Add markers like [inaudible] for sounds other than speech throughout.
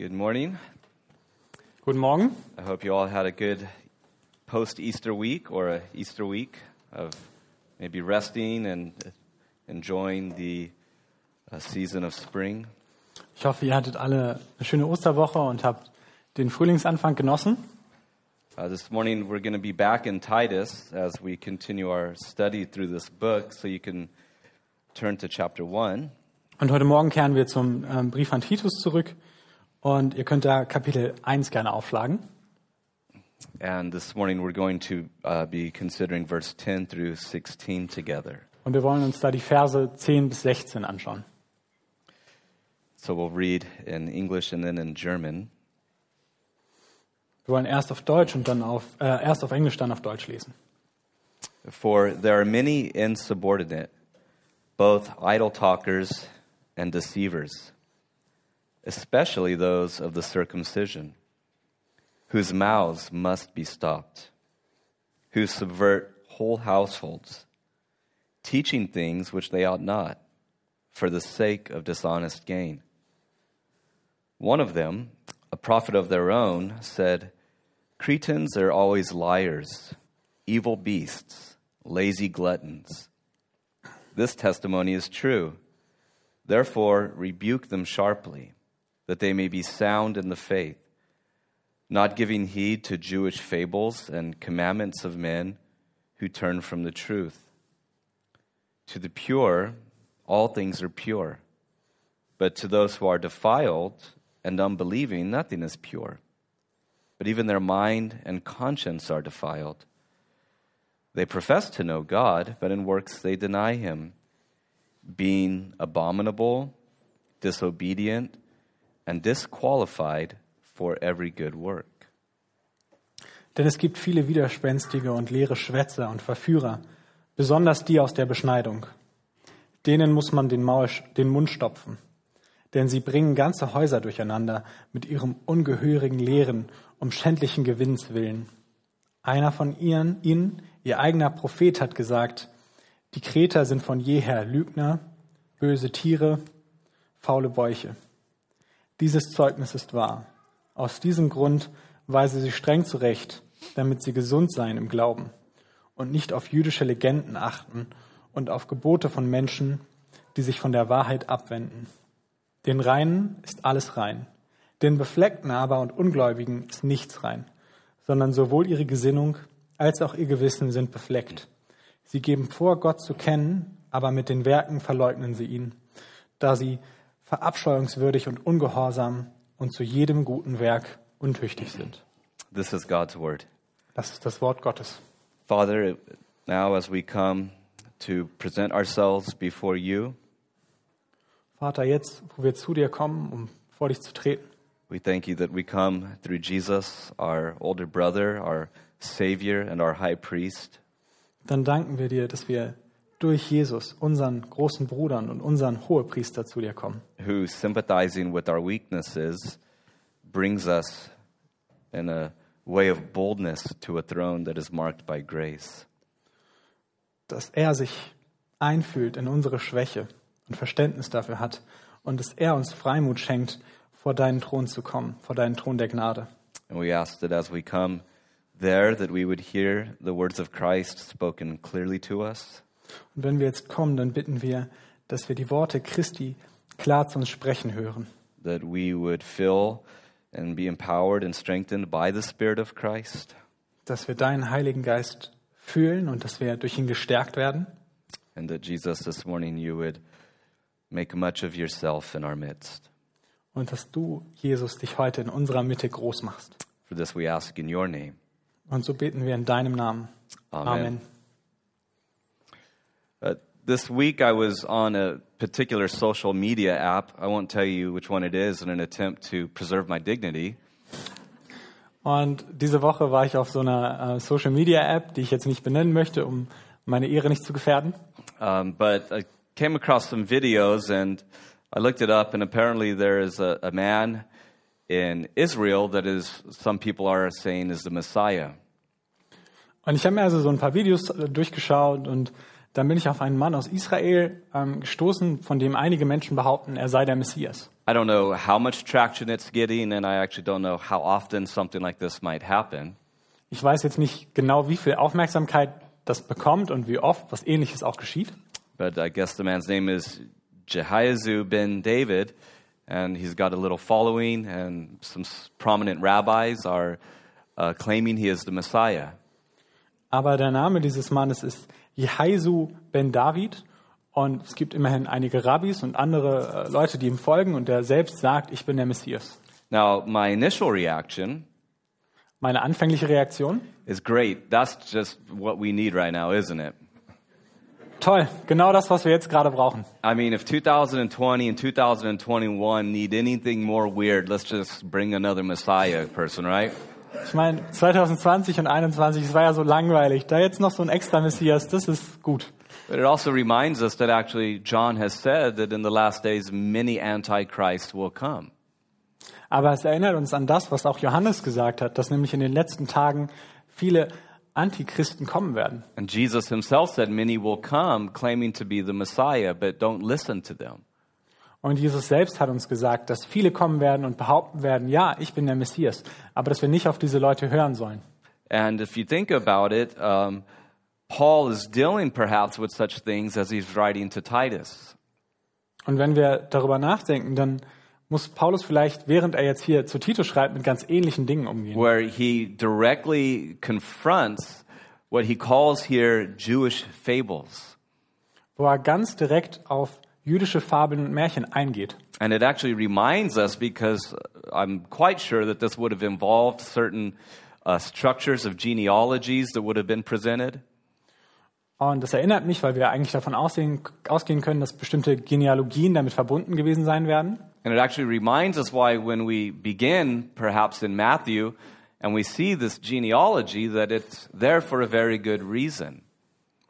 Good morning. Guten Morgen. I hope you all had a good post Easter week or a Easter week of maybe resting and enjoying the uh, season of spring. Ich hoffe, ihr hattet alle eine schöne Osterwoche und habt den Frühlingsanfang genossen. Uh, this morning we're going to be back in Titus as we continue our study through this book, so you can turn to chapter 1. Und heute Morgen kehren wir zum ähm, Brief an Titus zurück und ihr könnt da Kapitel 1 gerne aufschlagen. And this morning we're going to uh, be considering verse 10 through 16 together. Und wir wollen uns da die Verse 10 bis 16 anschauen. So we'll read in English and then in German. Wir wollen erst auf Deutsch und dann auf äh, erst auf Englisch, dann auf Deutsch lesen. For there are many insubordinate, both idle talkers and deceivers, especially those of the circumcision, whose mouths must be stopped, who subvert whole households, teaching things which they ought not, for the sake of dishonest gain. One of them, a prophet of their own, said, Cretans are always liars, evil beasts, lazy gluttons. This testimony is true. Therefore, rebuke them sharply, that they may be sound in the faith, not giving heed to Jewish fables and commandments of men who turn from the truth. To the pure, all things are pure, but to those who are defiled and unbelieving, nothing is pure. But even their mind and conscience are defiled. They profess to know God, but in works they deny Him, being abominable, disobedient, and disqualified for every good work. Denn es gibt viele widerspenstige und leere Schwätzer und Verführer, besonders die aus der Beschneidung. Denen muss man den, Maul, den Mund stopfen, denn sie bringen ganze Häuser durcheinander mit ihrem ungehörigen Lehren um schändlichen Gewinns willen. Einer von ihren, ihnen, ihr eigener Prophet, hat gesagt, die Kreter sind von jeher Lügner, böse Tiere, faule Bäuche. Dieses Zeugnis ist wahr. Aus diesem Grund weise sie streng zurecht, damit sie gesund seien im Glauben und nicht auf jüdische Legenden achten und auf Gebote von Menschen, die sich von der Wahrheit abwenden. Den Reinen ist alles rein, den Befleckten aber und Ungläubigen ist nichts rein, sondern sowohl ihre Gesinnung als auch ihr Gewissen sind befleckt. Sie geben vor, Gott zu kennen, aber mit den Werken verleugnen sie ihn, da sie verabscheuungswürdig und ungehorsam und zu jedem guten Werk untüchtig sind. This is God's word. Das ist das Wort Gottes. Father, now as we come to present ourselves before you, Vater, jetzt, wo wir zu dir kommen, um vor dich zu treten, we thank you that we come through Jesus, our older brother, our Savior, and our high priest. dann danken wir dir, dass wir durch Jesus, unseren großen Brudern und unseren Hohepriester zu dir kommen, who, sympathizing with our weaknesses, brings us in a way of boldness to a throne that is marked by grace. dass er sich einfühlt in unsere Schwäche und Verständnis dafür hat und dass er uns Freimut schenkt, vor deinen Thron zu kommen, vor deinen Thron der Gnade. And we ask that as we come there, that we would hear the words of Christ spoken clearly to us, Und wenn wir jetzt kommen, dann bitten wir, dass wir die Worte Christi klar zu uns sprechen hören, that we would feel and be empowered and strengthened by the Spirit of Christ, dass wir deinen Heiligen Geist fühlen und dass wir durch ihn gestärkt werden and that Jesus, this morning, you would make much of yourself in our midst. und dass du, Jesus, dich heute in unserer Mitte groß machst. For this we ask in your name. Und so beten wir in deinem Namen. Amen. Amen. Uh, this week I was on a particular social media app. I won't tell you which one it is in an attempt to preserve my dignity. Und diese Woche war ich auf so einer äh, Social Media App, die ich jetzt nicht benennen möchte, um meine Ehre nicht zu gefährden. Um, but I came across some videos and I looked it up, and apparently there is a, a man in Israel that is, some people are saying, is the Messiah. Und ich habe mir also so ein paar Videos äh, durchgeschaut und dann bin ich auf einen Mann aus Israel ähm, gestoßen, von dem einige Menschen behaupten, er sei der Messias. I don't know how much traction it's getting, and I actually don't know how often something like this might happen. Ich weiß jetzt nicht genau, wie viel Aufmerksamkeit das bekommt und wie oft was ähnliches auch geschieht. But I guess the man's name is Jehoiazu ben David, and he's got a little following, and some prominent rabbis are uh, claiming he is the Messiah. Aber der Name dieses Mannes ist Jehaisu ben David und es gibt immerhin einige Rabbis und andere äh, Leute, die ihm folgen und der selbst sagt, ich bin der Messias. Now, my initial reaction Meine anfängliche Reaktion? is great. That's just what we need right now, isn't it? Toll, genau das, was wir jetzt gerade brauchen. I mean, if 2020 and 2021 need anything more weird, let's just bring another Messiah person, right? Ich meine, 2020 und 2021, es war ja so langweilig. Da jetzt noch so ein extra Messias, das ist gut. But it also reminds us that actually John has said that in the last days many antichrists will come. Aber es erinnert uns an das, was auch Johannes gesagt hat, dass nämlich in den letzten Tagen viele Antichristen kommen werden. And Jesus himself said many will come claiming to be the Messiah, but don't listen to them. Und Jesus selbst hat uns gesagt, dass viele kommen werden und behaupten werden, ja, ich bin der Messias, aber dass wir nicht auf diese Leute hören sollen. And if you think about it, um, Paul is dealing perhaps with such things as he's writing to Titus. Und wenn wir darüber nachdenken, dann muss Paulus vielleicht, während er jetzt hier zu Titus schreibt, mit ganz ähnlichen Dingen umgehen. where he directly confronts what he calls here Jewish fables. Wo er ganz direkt auf jüdische Fabeln und Märchen eingeht. And it actually reminds us because I'm quite sure that this would have involved certain uh, structures of genealogies that would have been presented. Und das erinnert mich, weil wir eigentlich davon ausgehen, ausgehen können, dass bestimmte Genealogien damit verbunden gewesen sein werden. And it actually reminds us why, when we begin, perhaps in Matthew, and we see this genealogy, that it's there for a very good reason.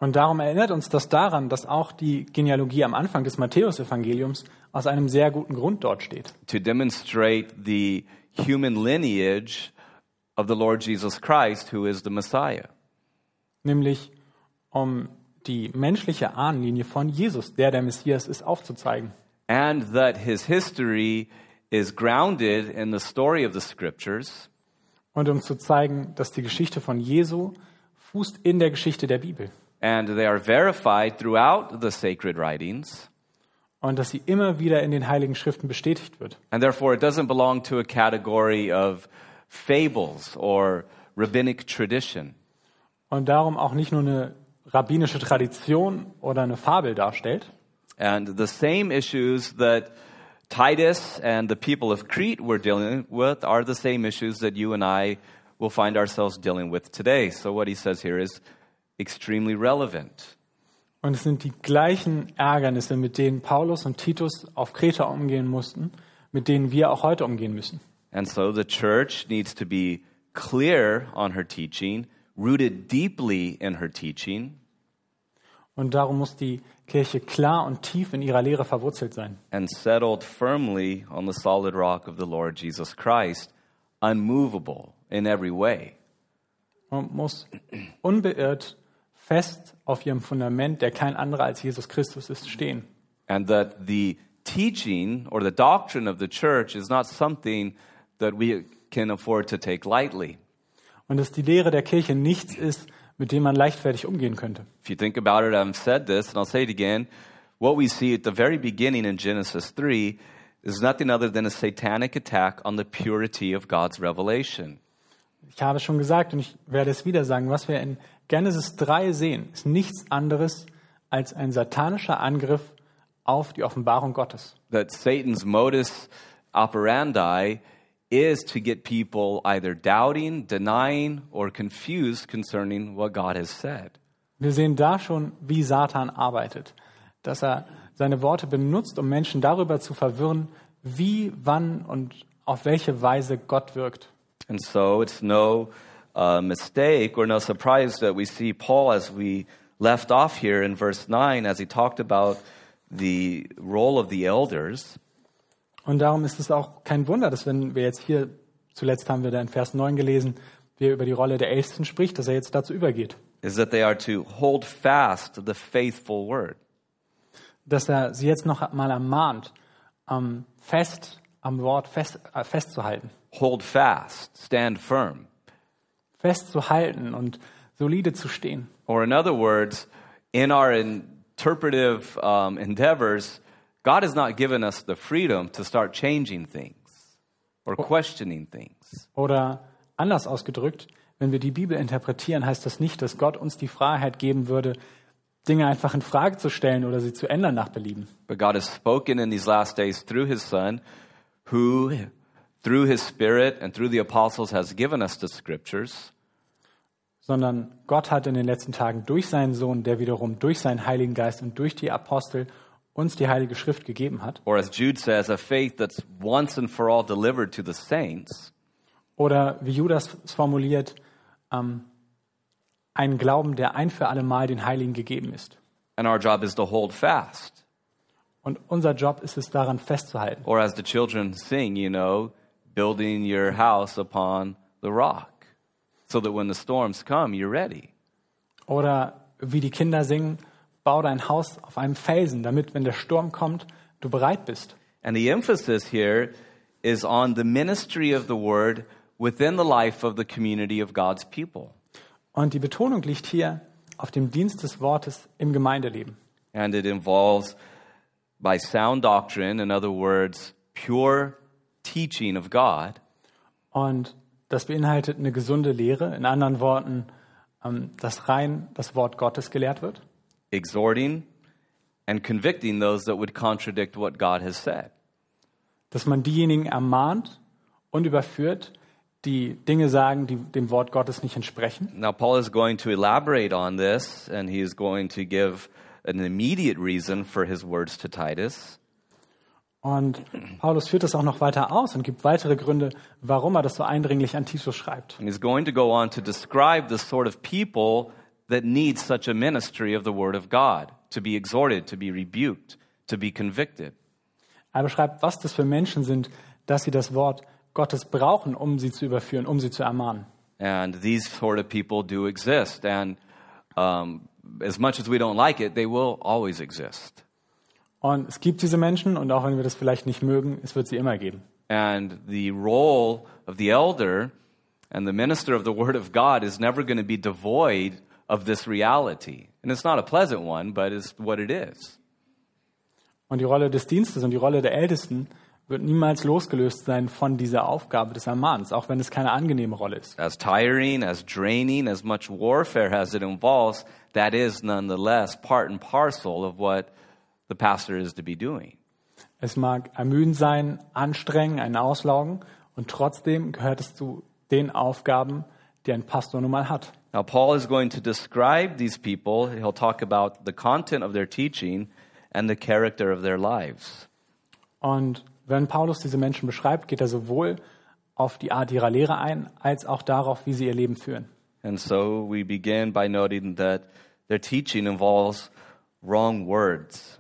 Und darum erinnert uns das daran, dass auch die Genealogie am Anfang des Matthäusevangeliums aus einem sehr guten Grund dort steht. to demonstrate the human lineage of the Lord Jesus Christ, who is the Messiah. Nämlich um die menschliche Ahnenlinie von Jesus, der der Messias ist, aufzuzeigen. And that his history is grounded in the story of the scriptures Und um zu zeigen, dass die Geschichte von Jesu fußt in der Geschichte der Bibel. And they are verified throughout the sacred writings. Und dass sie immer wieder in den Heiligen Schriften bestätigt wird. And therefore, it doesn't belong to a category of fables or rabbinic tradition. Und darum auch nicht nur eine rabbinische Tradition oder eine Fabel darstellt, And the same issues that Titus and the people of Crete were dealing with are the same issues that you and I will find ourselves dealing with today. So, what he says here is extremely relevant. Und es sind die gleichen Ärgernisse, mit denen Paulus und Titus auf Kreta umgehen mussten, mit denen wir auch heute umgehen müssen. And so, the church needs to be clear on her teaching, rooted deeply in her teaching, Und darum muss die Kirche klar und tief in ihrer Lehre verwurzelt sein. and settled firmly on the solid rock of the Lord Jesus Christ, unmovable in every way. Und muss unbeirrt fest auf ihrem Fundament, der kein anderer als Jesus Christus ist, stehen. and that the teaching or the doctrine of the church is not something that we can afford to take lightly. Und dass die Lehre der Kirche nichts ist, mit dem man leichtfertig umgehen könnte. If you think about it, I've said this and I'll say it again. What we see at the very beginning in Genesis 3 is nothing other than a satanic attack on the purity of God's revelation. Ich habe schon gesagt und ich werde es wieder sagen, was wir in Genesis 3 sehen, ist nichts anderes als ein satanischer Angriff auf die Offenbarung Gottes. That Satan's modus operandi is to get people either doubting, denying, or confused concerning what God has said. Wir sehen da schon, wie Satan arbeitet, dass er seine Worte benutzt, um Menschen darüber zu verwirren, wie, wann und auf welche Weise Gott wirkt. And so it's no uh, mistake or no surprise that we see Paul as we left off here in verse 9 as he talked about the role of the elders. Und darum ist es auch kein Wunder, dass wenn wir jetzt hier, zuletzt haben wir da in Vers 9 gelesen, wie er über die Rolle der Ältesten spricht, dass er jetzt dazu übergeht. Is that they are to hold fast the faithful word. Dass er sie jetzt noch mal ermahnt, ähm, fest am Wort fest, äh, festzuhalten. Hold fast, stand firm. Festzuhalten und solide zu stehen. Or, in other words, in our interpretive um, endeavors, God has not given us the freedom to start changing things or questioning things. Oder anders ausgedrückt, wenn wir die Bibel interpretieren, heißt das nicht, dass Gott uns die Freiheit geben würde, Dinge einfach in Frage zu stellen oder sie zu ändern nach Belieben. But God has spoken in these last days through His Son, who, through His Spirit and through the apostles, has given us the scriptures. sondern Gott hat in den letzten Tagen durch seinen Sohn, der wiederum durch seinen Heiligen Geist und durch die Apostel uns die Heilige Schrift gegeben hat. Or, as Jude says, a faith that's once and for all delivered to the saints. Oder wie Judas es formuliert, ähm, einen Glauben, der ein für alle Mal den Heiligen gegeben ist. And our job is to hold fast. Und unser Job ist es, daran festzuhalten. Or, as the children sing, you know, building your house upon the rock. So that when the storms come, you're ready. Oder wie die Kinder singen, bau dein Haus auf einem Felsen, damit, wenn der Sturm kommt, du bereit bist. And the emphasis here is on the ministry of the word within the life of the community of God's people. Und die Betonung liegt hier auf dem Dienst des Wortes im Gemeindeleben. And it involves, by sound doctrine, in other words, pure teaching of God, Und das beinhaltet eine gesunde Lehre, in anderen Worten, ähm, dass rein das Wort Gottes gelehrt wird exhorting and convicting those that would contradict what God has said. dass man diejenigen ermahnt und überführt, die Dinge sagen, die dem Wort Gottes nicht entsprechen. Now, Paul is going to elaborate on this, and he is going to give an immediate reason for his words to Titus. Und Paulus führt das auch noch weiter aus und gibt weitere Gründe, warum er das so eindringlich an Titus schreibt. And he's going to go on to describe the sort of people that need such a ministry of the Word of God to be exhorted, to be rebuked, to be convicted. Er beschreibt, was das für Menschen sind, dass sie das Wort Gottes brauchen, um sie zu überführen, um sie zu ermahnen. And these sort of people do exist. And um, as much as we don't like it, they will always exist. Und es gibt diese Menschen und auch wenn wir das vielleicht nicht mögen, es wird sie immer geben. And the role of the elder and the minister of the Word of God is never going to be devoid of this reality. And it's not a pleasant one, but it's what it is. Und die Rolle des Dienstes und die Rolle der Ältesten wird niemals losgelöst sein von dieser Aufgabe des Ermahnens, auch wenn es keine angenehme Rolle ist. As tiring, as draining, as much warfare as it involves, that is nonetheless part and parcel of what the pastor is to be doing. Es mag ermüdend sein, anstrengend, ein Auslaugen und trotzdem gehört es zu den Aufgaben, die ein Pastor nun mal hat. Now, Paul is going to describe these people. He'll talk about the content of their teaching and the character of their lives. Und wenn Paulus diese Menschen beschreibt, geht er sowohl auf die Art ihrer Lehre ein, als auch darauf, wie sie ihr Leben führen. And so we begin by noting that their teaching involves wrong words.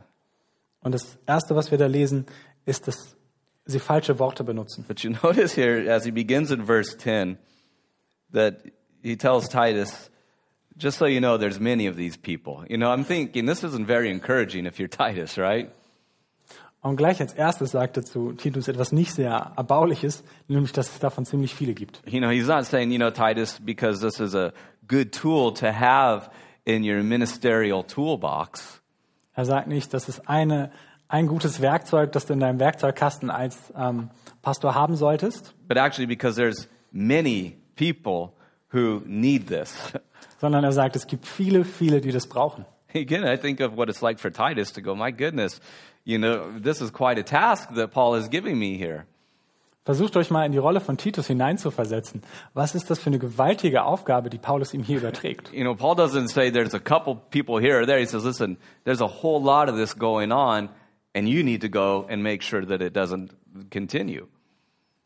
Und das Erste, was wir da lesen, ist, dass sie falsche Worte benutzen. But you [laughs] notice here, as he begins in verse 10, that he tells Titus, just so you know, there's many of these people. You know, I'm thinking this isn't very encouraging if you're Titus, right? Und gleich als erstes sagt er zu Titus etwas nicht sehr Erbauliches, nämlich, dass es davon ziemlich viele gibt. You know, he's not saying, you know, Titus, because this is a good tool to have in your ministerial toolbox. Er sagt nicht, das ist eine, ein gutes Werkzeug, das du in deinem Werkzeugkasten als ähm, Pastor haben solltest, but actually because there's many people who need this. [laughs] sondern er sagt, es gibt viele, viele, die das brauchen. Again, I think of what it's like for Titus to go, my goodness, you know, this is quite a task that Paul is giving me here. Versucht euch mal in die Rolle von Titus hineinzuversetzen. Was ist das für eine gewaltige Aufgabe, die Paulus ihm hier überträgt? You know, Paul doesn't say there's a couple people here or there. He says, listen, there's a whole lot of this going on, and you need to go and make sure that it doesn't continue.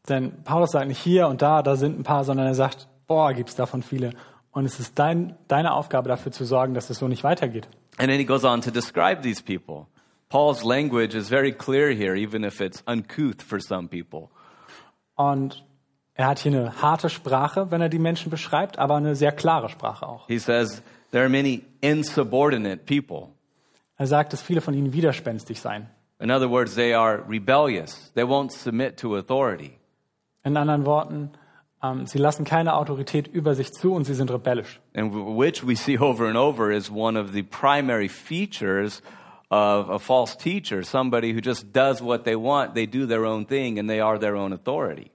Denn Paulus sagt nicht hier und da, da sind ein paar, sondern er sagt, boah, gibt's davon viele. Und es ist dein, deine Aufgabe dafür zu sorgen, dass es so nicht weitergeht. And then he goes on to describe these people. Paul's language is very clear here, even if it's uncouth for some people. Und er hat hier eine harte Sprache, wenn er die Menschen beschreibt, aber eine sehr klare Sprache auch. He says there are many insubordinate people. Er sagt, dass viele von ihnen widerspenstig seien. In other words, they are rebellious. They won't submit to authority. In anderen Worten, ähm, sie lassen keine Autorität über sich zu und sie sind rebellisch. And which we see over and over is one of the primary features of a false teacher, somebody who just does what they want, they do their own thing, and they are their own authority.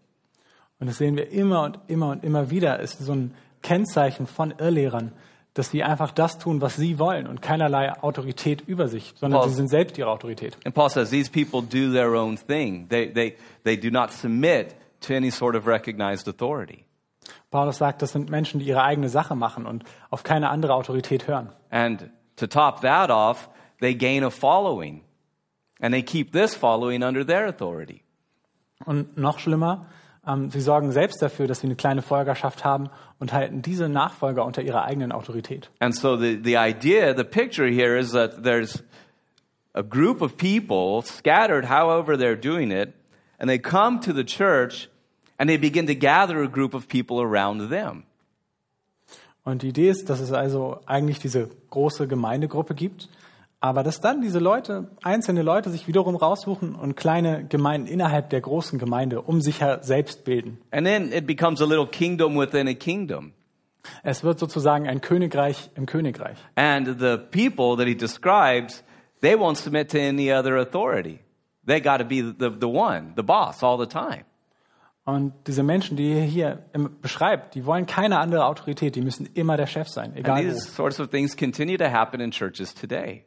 Und das sehen wir immer und immer und immer wieder. Ist so ein Kennzeichen von Irrlehrern, dass sie einfach das tun, was sie wollen und keinerlei Autorität über sich, sondern Paul- sie sind selbst ihre Autorität. And Paul says these people do their own thing. They, they, they do not submit to any sort of recognized authority. Paulus sagt, das sind Menschen, die ihre eigene Sache machen und auf keine andere Autorität hören. And to top that off, they gain a following. And they keep this following under their authority. Und noch schlimmer, ähm, sie sorgen selbst dafür, dass sie eine kleine Folgerschaft haben und halten diese Nachfolger unter ihrer eigenen Autorität. And so the, the idea, the picture here is that there's a group of people scattered however they're doing it, and they come to the church and they begin to gather a group of people around them. Und die Idee ist, dass es also eigentlich diese große Gemeindegruppe gibt, aber dass dann diese Leute, einzelne Leute sich wiederum raussuchen und kleine Gemeinden innerhalb der großen Gemeinde um sich selbst bilden. And then it becomes a little kingdom within a kingdom. Es wird sozusagen ein Königreich im Königreich. And the people that he describes, they won't submit to any other authority. They got to be the, the one, the boss, all the time. Und diese Menschen, die er hier beschreibt, die wollen keine andere Autorität, die müssen immer der Chef sein, And egal these wo. sorts of things continue to happen in churches today.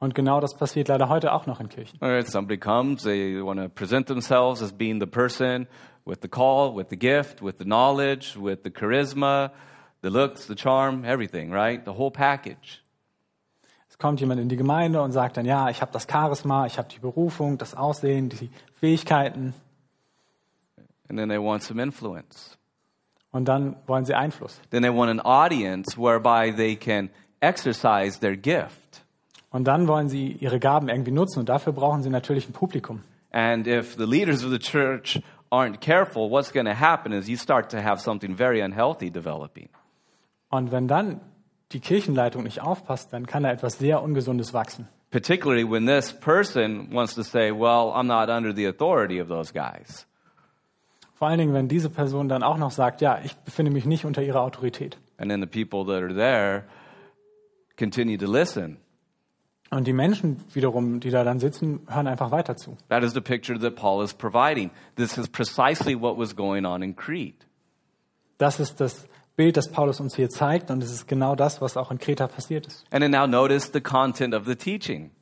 Und genau das passiert leider heute auch noch in Kirchen. Where somebody comes, they want to present themselves as being the person with the call, with the gift, with the knowledge, with the charisma, the looks, the charm, everything, right? The whole package. Es kommt jemand in die Gemeinde und sagt dann, ja, ich habe das Charisma, ich habe die Berufung, das Aussehen, die Fähigkeiten. And then they want some influence. Und dann wollen sie Einfluss. Then they want an audience whereby they can exercise their gift. Und dann wollen sie ihre Gaben irgendwie nutzen. Und dafür brauchen sie natürlich ein Publikum. And if the leaders of the church aren't careful, what's going to happen is you start to have something very unhealthy developing. Und wenn dann die Kirchenleitung nicht aufpasst, dann kann da etwas sehr Ungesundes wachsen. Particularly when this person wants to say, well, I'm not under the authority of those guys. Vor allen Dingen, wenn diese Person dann auch noch sagt, ja, ich befinde mich nicht unter ihrer Autorität. And then the people that are there continue to listen. Und die Menschen wiederum, die da dann sitzen, hören einfach weiter zu. That is the picture that Paul is providing. This is precisely what was going on in Crete. Das ist das Bild, das Paulus uns hier zeigt. Und es ist genau das, was auch in Kreta passiert ist. And then now notice the content of the teaching.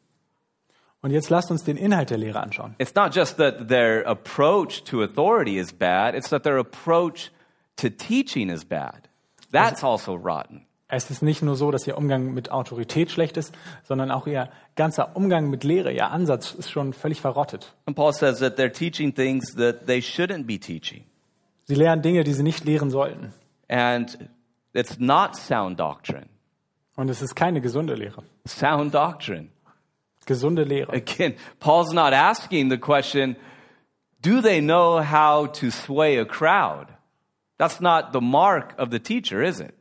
Und jetzt lasst uns den Inhalt der Lehre anschauen. It's not just that their approach to authority is bad, it's that their approach to teaching is bad. That's also rotten. Es ist nicht nur so, dass ihr Umgang mit Autorität schlecht ist, sondern auch ihr ganzer Umgang mit Lehre, ihr Ansatz ist schon völlig verrottet. And Paul says that they're teaching things that they shouldn't be teaching. Sie lehren Dinge, die sie nicht lehren sollten. And it's not sound doctrine. Und es ist keine gesunde Lehre. Sound doctrine. Gesunde Lehre. Again, Paul's not asking the question, do they know how to sway a crowd? That's not the mark of the teacher, is it?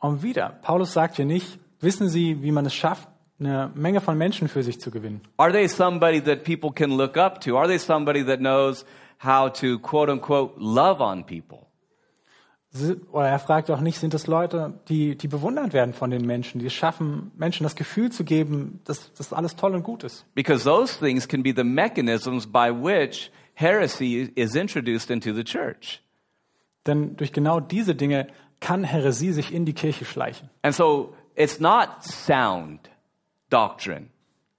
Und wieder, Paulus sagt hier nicht, wissen Sie, wie man es schafft, eine Menge von Menschen für sich zu gewinnen. Are they somebody that people can look up to? Are they somebody that knows how to quote unquote love on people? Oder er fragt auch nicht, sind das Leute, die, die bewundert werden von den Menschen, die es schaffen, Menschen das Gefühl zu geben, dass das alles toll und gut ist. Because those things can be the mechanisms by which heresy is introduced into the church. Denn durch genau diese Dinge kann Häresie sich in die Kirche schleichen. And so it's not sound doctrine.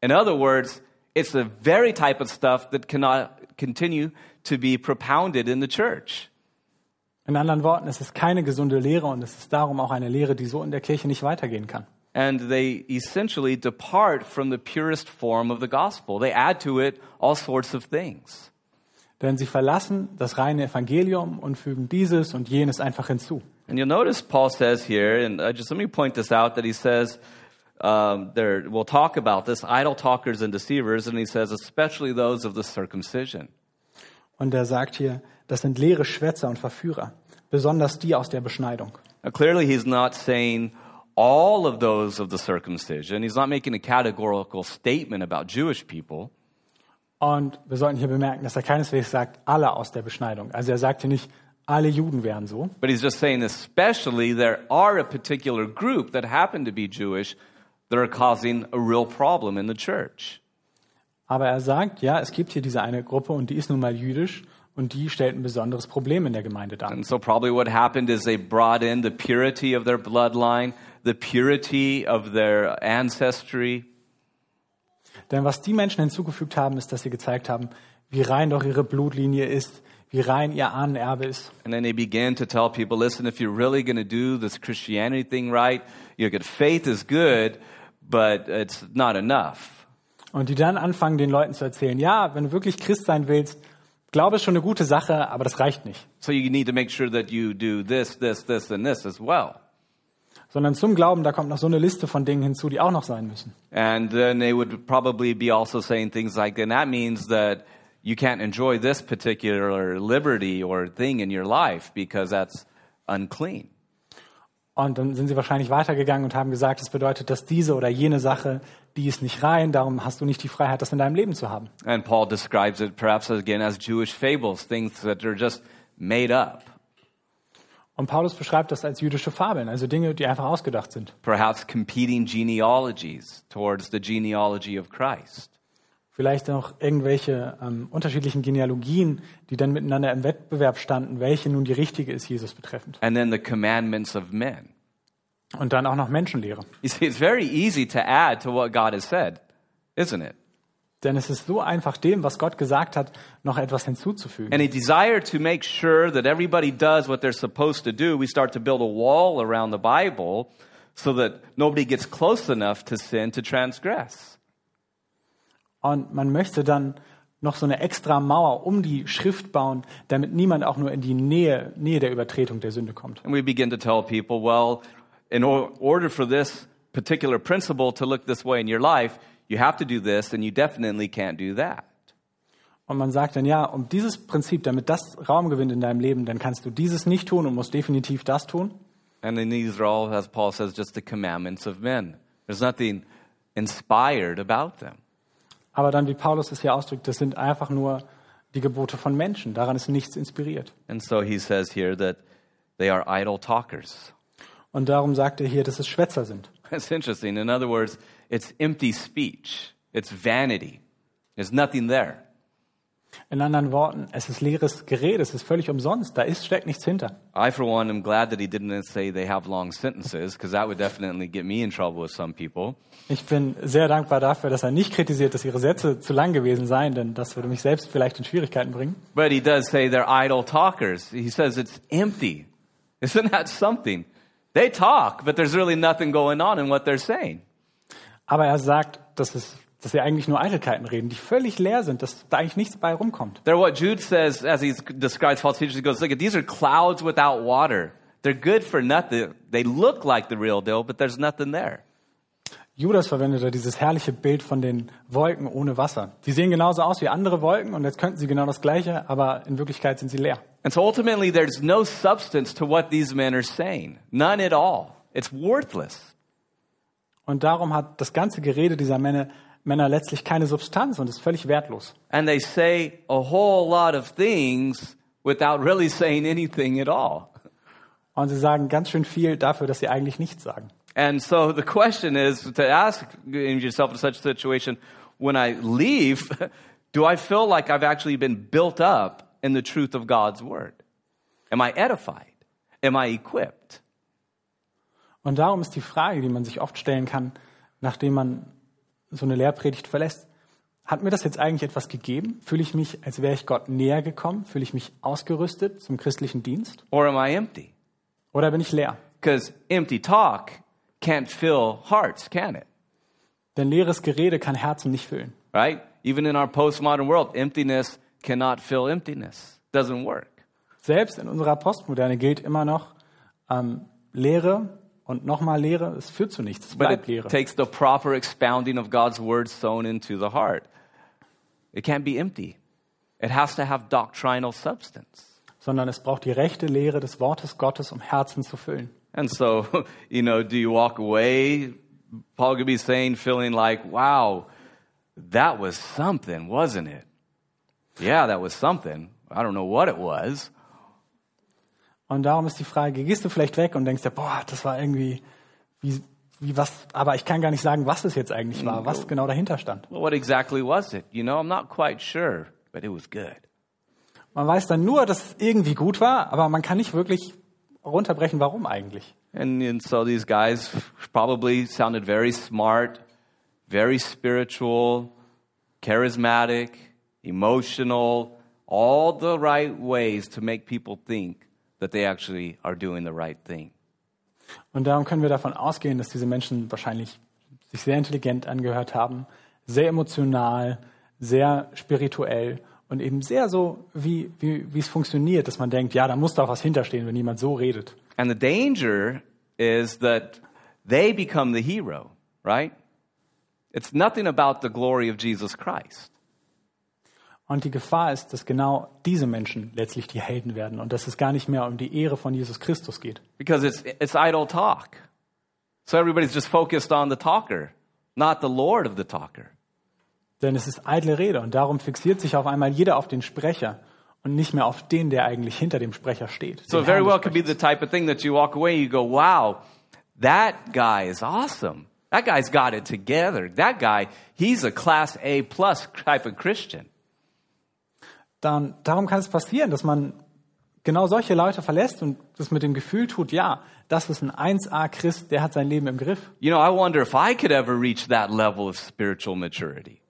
In other words, it's the very type of stuff that cannot continue to be propounded in the church. In anderen Worten, es ist keine gesunde Lehre und es ist darum auch eine Lehre, die so in der Kirche nicht weitergehen kann. And they essentially depart from the purest form of the gospel. They add to it all sorts of things. Denn sie verlassen das reine Evangelium und fügen dieses und jenes einfach hinzu. And you'll notice Paul says here, and uh, just let me point this out, that he says, um, there, we'll talk about this, idle talkers and deceivers, and he says, especially those of the circumcision. Und er sagt hier, das sind leere Schwätzer und Verführer, besonders die aus der Beschneidung. Now, clearly, he's not saying all of those of the circumcision. He's not making a categorical statement about Jewish people. Und wir sollten hier bemerken, dass er keineswegs sagt, alle aus der Beschneidung. Also er sagt hier nicht, alle Juden wären so, But he's just saying, especially, there are a particular group that happen to be Jewish that are causing a real problem in the church. aber er sagt, ja, es gibt hier diese eine Gruppe und die ist nun mal jüdisch und die stellt ein besonderes Problem in der Gemeinde dar. And so, probably what happened is they brought in the purity of their bloodline, the purity of their ancestry, Denn was die Menschen hinzugefügt haben, ist, dass sie gezeigt haben, wie rein doch ihre Blutlinie ist, wie rein ihr Ahnenerbe ist. And then they began to tell people, listen, if you're really going to do this Christianity thing right, your good faith is good, but it's not enough. Und die dann anfangen, den Leuten zu erzählen, ja, wenn du wirklich Christ sein willst, Glaube ist schon eine gute Sache, aber das reicht nicht. So you need to make sure that you do this, this, this, and this as well. Sondern zum Glauben, da kommt noch so eine Liste von Dingen hinzu, die auch noch sein müssen. And then they would probably be also saying things like, and that means that you can't enjoy this particular liberty or thing in your life because that's unclean. Und dann sind sie wahrscheinlich weitergegangen und haben gesagt, das bedeutet, dass diese oder jene Sache, die ist nicht rein, darum hast du nicht die Freiheit, das in deinem Leben zu haben. And Paul describes it perhaps again as Jewish fables, things that are just made up. Und Paulus beschreibt das als jüdische Fabeln, also Dinge, die einfach ausgedacht sind. perhaps competing genealogies towards the genealogy of Christ. Vielleicht auch irgendwelche ähm, unterschiedlichen Genealogien, die dann miteinander im Wettbewerb standen, welche nun die richtige ist, Jesus betreffend. And then the commandments of men. Und dann auch noch Menschenlehre. You see, it's very easy to add to what God has said, isn't it? Denn es ist so einfach, dem, was Gott gesagt hat, noch etwas hinzuzufügen. And a desire to make sure that everybody does what they're supposed to do, we start to build a wall around the Bible so that nobody gets close enough to sin to transgress. Und man möchte dann noch so eine extra Mauer um die Schrift bauen, damit niemand auch nur in die Nähe, Nähe der Übertretung der Sünde kommt. And we begin to tell people, well, in or- order for this particular principle to look this way in your life, you have to do this and you definitely can't do that. Und man sagt dann, ja, um dieses Prinzip, damit das Raum gewinnt in deinem Leben, dann kannst du dieses nicht tun und musst definitiv das tun. And then these are all, as Paul says, just the commandments of men. There's nothing inspired about them. Aber dann, wie Paulus es hier ausdrückt, das sind einfach nur die Gebote von Menschen. Daran ist nichts inspiriert. And so he says here that they are idle talkers. Und darum sagt er hier, dass es Schwätzer sind. [laughs] It's interesting. In other words, it's empty speech, it's vanity. There's nothing there. In anderen Worten, es ist leeres Gerede, es ist völlig umsonst, da ist, steckt nichts hinter. I, for one, am glad that he didn't say they have long sentences, because that would definitely get me in trouble with some people. Ich bin sehr dankbar dafür, dass er nicht kritisiert, dass ihre Sätze zu lang gewesen seien, denn das würde mich selbst vielleicht in Schwierigkeiten bringen. But he does say they're idle talkers. He says it's empty. Isn't that something? They talk, but there's really nothing going on in what they're saying. Aber er sagt, dass, es, dass sie eigentlich nur Eitelkeiten reden, die völlig leer sind, dass da eigentlich nichts bei rumkommt. They're what Jude says as he describes false teachers. He goes, look, these are clouds without water. They're good for nothing. They look like the real deal, but there's nothing there. Judas verwendet da dieses herrliche Bild von den Wolken ohne Wasser. Die sehen genauso aus wie andere Wolken und jetzt könnten sie genau das Gleiche, aber in Wirklichkeit sind sie leer. And so ultimately, there's no substance to what these men are saying. None at all. It's worthless. Und darum hat das ganze Gerede dieser Männer, Männer letztlich keine Substanz und ist völlig wertlos. And they say a whole lot of things without really saying anything at all. Und sie sagen ganz schön viel dafür, dass sie eigentlich nichts sagen. And so the question is to ask yourself in such a situation when I leave, [laughs] do I feel like I've actually been built up in the truth of God's word? Am I edified? Am I equipped? Und darum ist die Frage, die man sich oft stellen kann, nachdem man so eine Lehrpredigt verlässt, hat mir das jetzt eigentlich etwas gegeben? Fühle ich mich, als wäre ich Gott näher gekommen? Fühle ich mich ausgerüstet zum christlichen Dienst? Or am I empty? Oder bin ich leer? Because empty talk can't fill hearts, can it? Denn leeres Gerede kann Herzen nicht füllen. Right? Even in our postmodern world, emptiness cannot fill emptiness. Doesn't work. Selbst in unserer Postmoderne gilt immer noch ähm, Leere und nochmal Leere. Es führt zu nichts. Es But it Leere. takes the proper expounding of God's word sown into the heart. It can't be empty. It has to have doctrinal substance. Sondern es braucht die rechte Lehre des Wortes Gottes, um Herzen zu füllen. And so, [laughs] you know, do you walk away? Paul could be saying, feeling like, wow, that was something, wasn't it? Yeah, that was something. I don't know what it was. Und darum ist die Frage, gehst du vielleicht weg und denkst dir, boah, das war irgendwie, wie, wie was, aber ich kann gar nicht sagen, was es jetzt eigentlich war, was genau dahinter stand. Well, what exactly was it? You know, I'm not quite sure, but it was good. Man weiß dann nur, dass es irgendwie gut war, aber man kann nicht wirklich runterbrechen, warum eigentlich. And, and so these guys probably sounded very smart, very spiritual, charismatic, emotional, all the right ways to make people think that they actually are doing the right thing. Und darum können wir davon ausgehen, dass diese Menschen wahrscheinlich sich sehr intelligent angehört haben, sehr emotional, sehr spirituell und eben sehr so, wie, wie, wie es funktioniert, dass man denkt, ja, da muss doch was hinterstehen, wenn jemand so redet. And the danger is that they become the hero, right? It's nothing about the glory of Jesus Christ. Und die Gefahr ist, dass genau diese Menschen letztlich die Helden werden und dass es gar nicht mehr um die Ehre von Jesus Christus geht. Because it's, it's idle talk. So everybody's just focused on the talker, not the Lord of the talker. Denn es ist eitle Rede und darum fixiert sich auf einmal jeder auf den Sprecher und nicht mehr auf den, der eigentlich hinter dem Sprecher steht. So very well could be the type of thing that you walk away and you go, wow, that guy is awesome. That guy's got it together. That guy, he's a class A plus type of Christian. Dann darum kann es passieren, dass man genau solche Leute verlässt und das mit dem Gefühl tut, ja, das ist ein 1A Christ, der hat sein Leben im Griff. You know, I wonder if I could ever reach that level of spiritual maturity.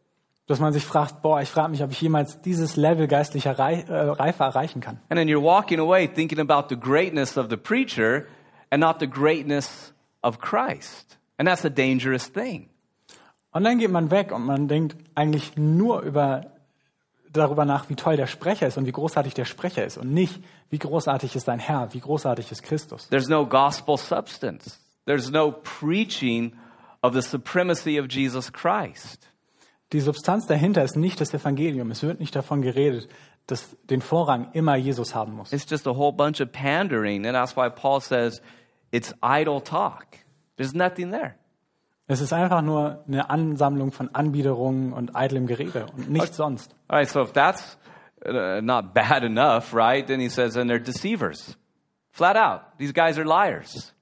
Dass man sich fragt, boah, ich frage mich, ob ich jemals dieses Level geistlicher äh, Reife erreichen kann. And then you're walking away thinking about the greatness of the preacher and not the greatness of Christ. And that's a dangerous thing. Und dann geht man weg und man denkt eigentlich nur über darüber nach, wie toll der Sprecher ist und wie großartig der Sprecher ist und nicht, wie großartig ist dein Herr, wie großartig ist Christus. There's no gospel substance. There's no preaching of the supremacy of Jesus Christ. Die Substanz dahinter ist nicht das Evangelium. Es wird nicht davon geredet, dass den Vorrang immer Jesus haben muss. It's just a whole bunch of pandering, and that's why Paul says it's idle talk. There's nothing there. Es ist einfach nur eine Ansammlung von Anbiederungen und eitlem Gerede und nichts sonst. All right, so if that's uh, not bad enough, right, then he says, and they're deceivers. Flat out. These guys are liars.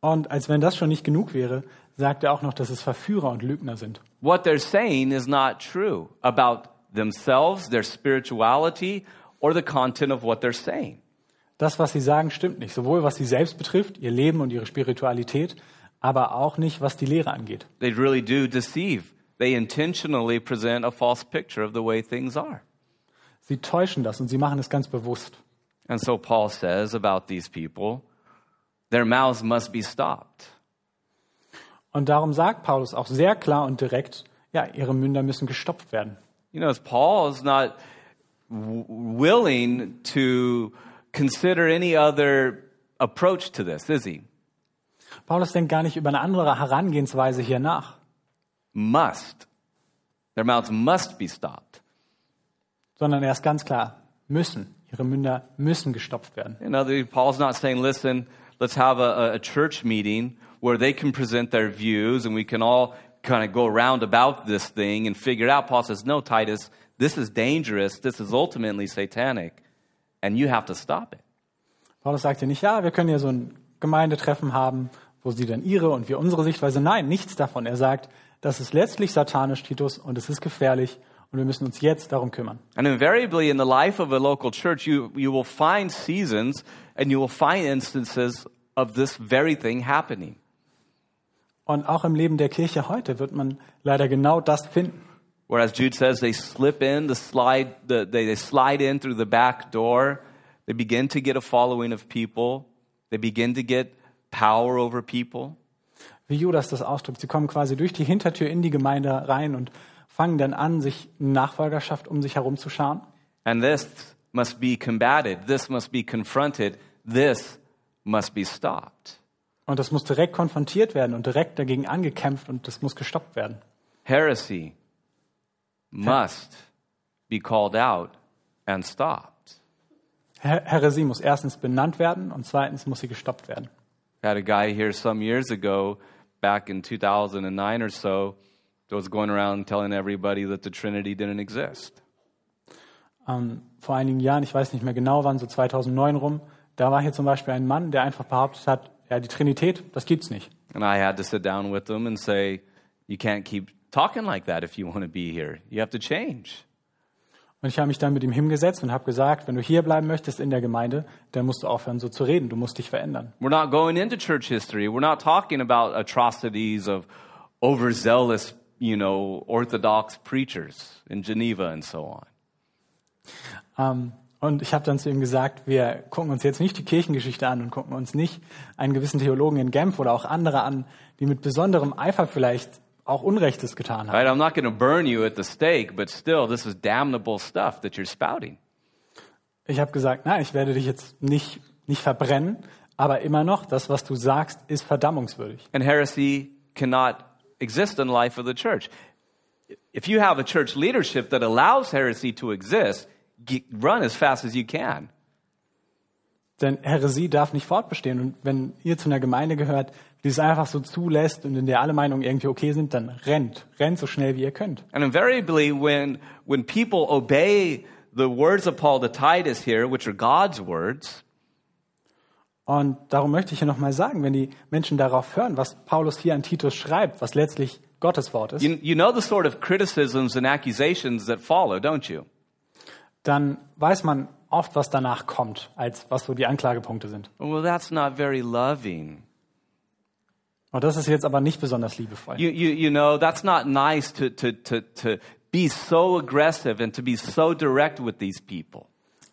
Und als wenn das schon nicht genug wäre, sagt er auch noch, dass es Verführer und Lügner sind. What they're saying is not true about themselves, their spirituality, or the content of what they're saying. Das, was sie sagen, stimmt nicht. Sowohl was sie selbst betrifft, ihr Leben und ihre Spiritualität, aber auch nicht, was die Lehre angeht. They really do deceive. They intentionally present a false picture of the way things are. Sie täuschen das und sie machen es ganz bewusst. And so Paul says about these people, their mouths must be stopped. Und darum sagt Paulus auch sehr klar und direkt, ja, ihre Münder müssen gestopft werden. You know, Paul is not willing to consider any other approach to this, is he? Paulus denkt gar nicht über eine andere Herangehensweise hier nach, Must. Their mouths must be stopped. sondern er ist ganz klar, müssen. Ihre Münder müssen gestopft werden. You know, the, Paul's not saying, listen, let's have a, a church meeting where they can present their views and we can all kind of go around about this thing and figure it out. Paul says, no, Titus, this is dangerous. This is ultimately satanic, and you have to stop it. Paulus sagt ja nicht, ja, wir können ja so ein Gemeindetreffen haben, wo sie dann ihre und wir unsere Sichtweise. Nein, nichts davon. Er sagt, das ist letztlich satanisch, Titus, und es ist gefährlich und wir müssen uns jetzt darum kümmern. And invariably, in the life of a local church, you, you will find seasons and you will find instances of this very thing happening. Und auch im Leben der Kirche heute wird man leider genau das finden. Whereas Jude says they slip in, the slide, the, they, they slide in through the back door. They begin to get a following of people. They begin to get power over people. Wie Judas das ausdrückt. Sie kommen quasi durch die Hintertür in die Gemeinde rein und fangen dann an, sich Nachfolgerschaft um sich herum zu scharen. And this must be combated. This must be confronted. This must be stopped. Und das muss direkt konfrontiert werden und direkt dagegen angekämpft und das muss gestoppt werden. Heresy must be called out and stopped. Her Heresie muss erstens benannt werden und zweitens muss sie gestoppt werden. Had a guy here some years ago, back in 2009 or so, that was going around telling everybody that the Trinity didn't exist. Ähm, vor einigen Jahren, ich weiß nicht mehr genau wann, so 2009 rum, da war hier zum Beispiel ein Mann, der einfach behauptet hat, ja, die Trinität, das gibt's nicht. And I had to sit down with him and say, You can't keep talking like that if you want to be here. You have to change. Und ich habe mich dann mit ihm hingesetzt und habe gesagt, wenn du hier bleiben möchtest in der Gemeinde, dann musst du aufhören, so zu reden. Du musst dich verändern. We're not going into church history. We're not talking about atrocities of overzealous, you know, orthodox preachers in Geneva and so on. Ähm, und ich habe dann zu ihm gesagt, wir gucken uns jetzt nicht die Kirchengeschichte an und gucken uns nicht einen gewissen Theologen in Genf oder auch andere an, die mit besonderem Eifer vielleicht auch Unrechtes getan haben. Right? I'm not going to burn you at the stake, but still, this is damnable stuff that you're spouting. Ich habe gesagt, nein, ich werde dich jetzt nicht, nicht verbrennen, aber immer noch, das, was du sagst, ist verdammungswürdig. And heresy cannot exist in the life of the church. If you have a church leadership that allows heresy to exist, run as fast as you can. Denn Häresie darf nicht fortbestehen. Und wenn ihr zu einer Gemeinde gehört, die es einfach so zulässt und in der alle Meinungen irgendwie okay sind, dann rennt. Rennt so schnell, wie ihr könnt. And invariably, when, when people obey the words of Paul to Titus here, which are God's words, Und darum möchte ich hier nochmal sagen, wenn die Menschen darauf hören, was Paulus hier an Titus schreibt, was letztlich Gottes Wort ist, you, you know the sort of criticisms and accusations that follow, don't you? dann weiß man oft, was danach kommt, als was so die Anklagepunkte sind. Well, that's not very loving. Und das ist jetzt aber nicht besonders liebevoll. You, you, you know, that's not nice to, to, to, to be so aggressive and to be so direct with these people.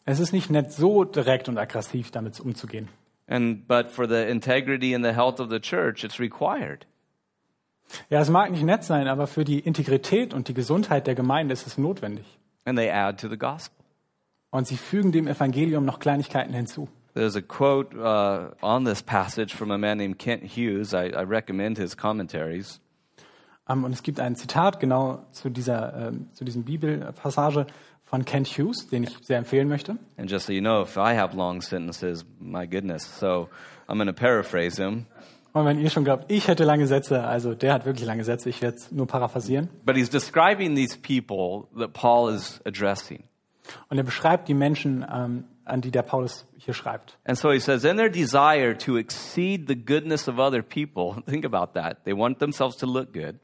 Es ist nicht nett, so direkt und aggressiv damit umzugehen. And, but for the integrity and the health of the church, it's required. Ja, es mag nicht nett sein, aber für die Integrität und die Gesundheit der Gemeinde ist es notwendig. And they add to the gospel. Und sie fügen dem Evangelium noch Kleinigkeiten hinzu. There's a quote uh, on this passage from a man named Kent Hughes. I, I recommend his commentaries. Ähm, und es gibt ein Zitat genau zu dieser, ähm, zu diesem Bibelpassage von Kent Hughes, den ich sehr empfehlen möchte. And just so you know, if I have long sentences, my goodness. So I'm going to paraphrase him. Und wenn ihr schon glaubt, ich hätte lange Sätze, also der hat wirklich lange Sätze, ich werde es nur paraphrasieren. But he's describing these people that Paul is addressing. Und er beschreibt die Menschen, ähm, an die der Paulus hier schreibt. And so he says, in their desire to exceed the goodness of other people, [laughs] think about that. They want themselves to look good.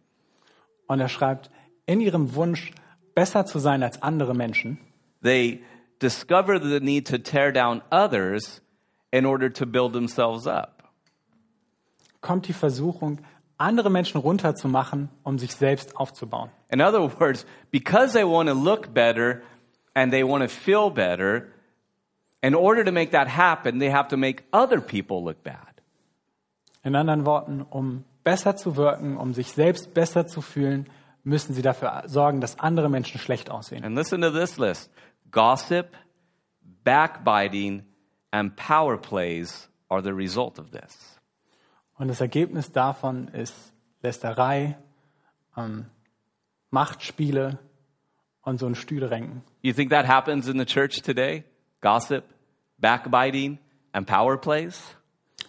Und er schreibt, in ihrem Wunsch, besser zu sein als andere Menschen, They discover the need to tear down others in order to build themselves up. kommt die Versuchung, andere Menschen runterzumachen, um sich selbst aufzubauen. In other words, because they want to look better and they want to feel better, in order to make that happen, they have to make other people look bad. In anderen Worten, um besser zu wirken, um sich selbst besser zu fühlen, müssen sie dafür sorgen, dass andere Menschen schlecht aussehen. And listen to this list gossip, backbiting, and power plays are the result of this. Und das Ergebnis davon ist Lästerei, ähm, Machtspiele und so ein Stühlerenken. You think that happens in the church today? Gossip, backbiting, and power plays?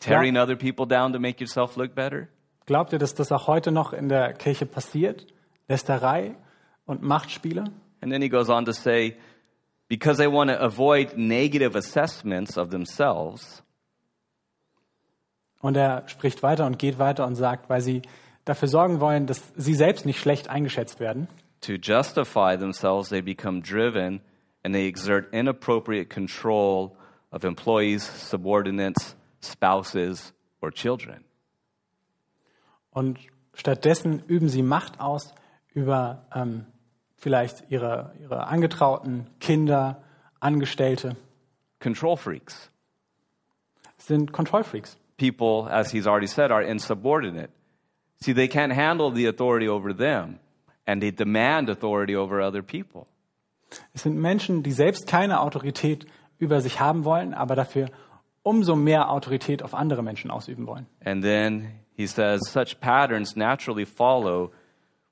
Tearing other people down to make yourself look better? Glaubt ihr, dass das auch heute noch in der Kirche passiert? Lästerei und Machtspiele? And then he goes on to say, because they want to avoid negative assessments of themselves, Und er spricht weiter und geht weiter und sagt, weil sie dafür sorgen wollen, dass sie selbst nicht schlecht eingeschätzt werden, to justify themselves, they become driven and they exert inappropriate control of employees, subordinates, spouses, or children. Und stattdessen üben sie Macht aus über ähm, vielleicht ihre, ihre Angetrauten, Kinder, Angestellte. Control freaks. Sind Kontrollfreaks. People, as he's already said, are insubordinate. See, they can't handle the authority over them, and they demand authority over other people. Es sind Menschen, die selbst keine Autorität über sich haben wollen, aber dafür umso mehr Autorität auf andere Menschen ausüben wollen. And then he says, such patterns naturally follow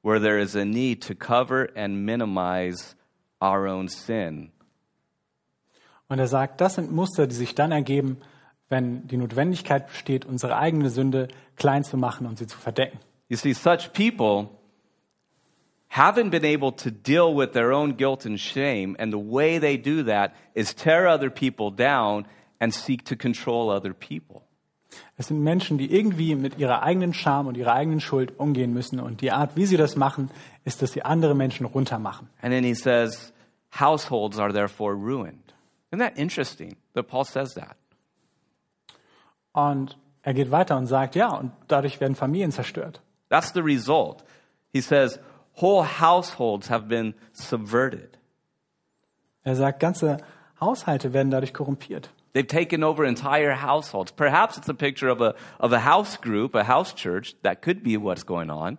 where there is a need to cover and minimize our own sin. Und er sagt, das sind Muster, die sich dann ergeben, wenn die Notwendigkeit besteht, unsere eigene Sünde klein zu machen und sie zu verdecken. You see, such people haven't been able to deal with their own guilt and shame, and the way they do that is tear other people down and seek to control other people. Es sind Menschen, die irgendwie mit ihrer eigenen Scham und ihrer eigenen Schuld umgehen müssen. Und die Art, wie sie das machen, ist, dass sie andere Menschen runtermachen. And then he says, households are therefore ruined. Isn't that interesting that Paul says that? Und er geht weiter und sagt, ja, und dadurch werden Familien zerstört. That's the result. He says, whole households have been subverted. Er sagt, ganze Haushalte werden dadurch korrumpiert. They've taken over entire households. Perhaps it's a picture of a, of a house group, a house church. That could be what's going on.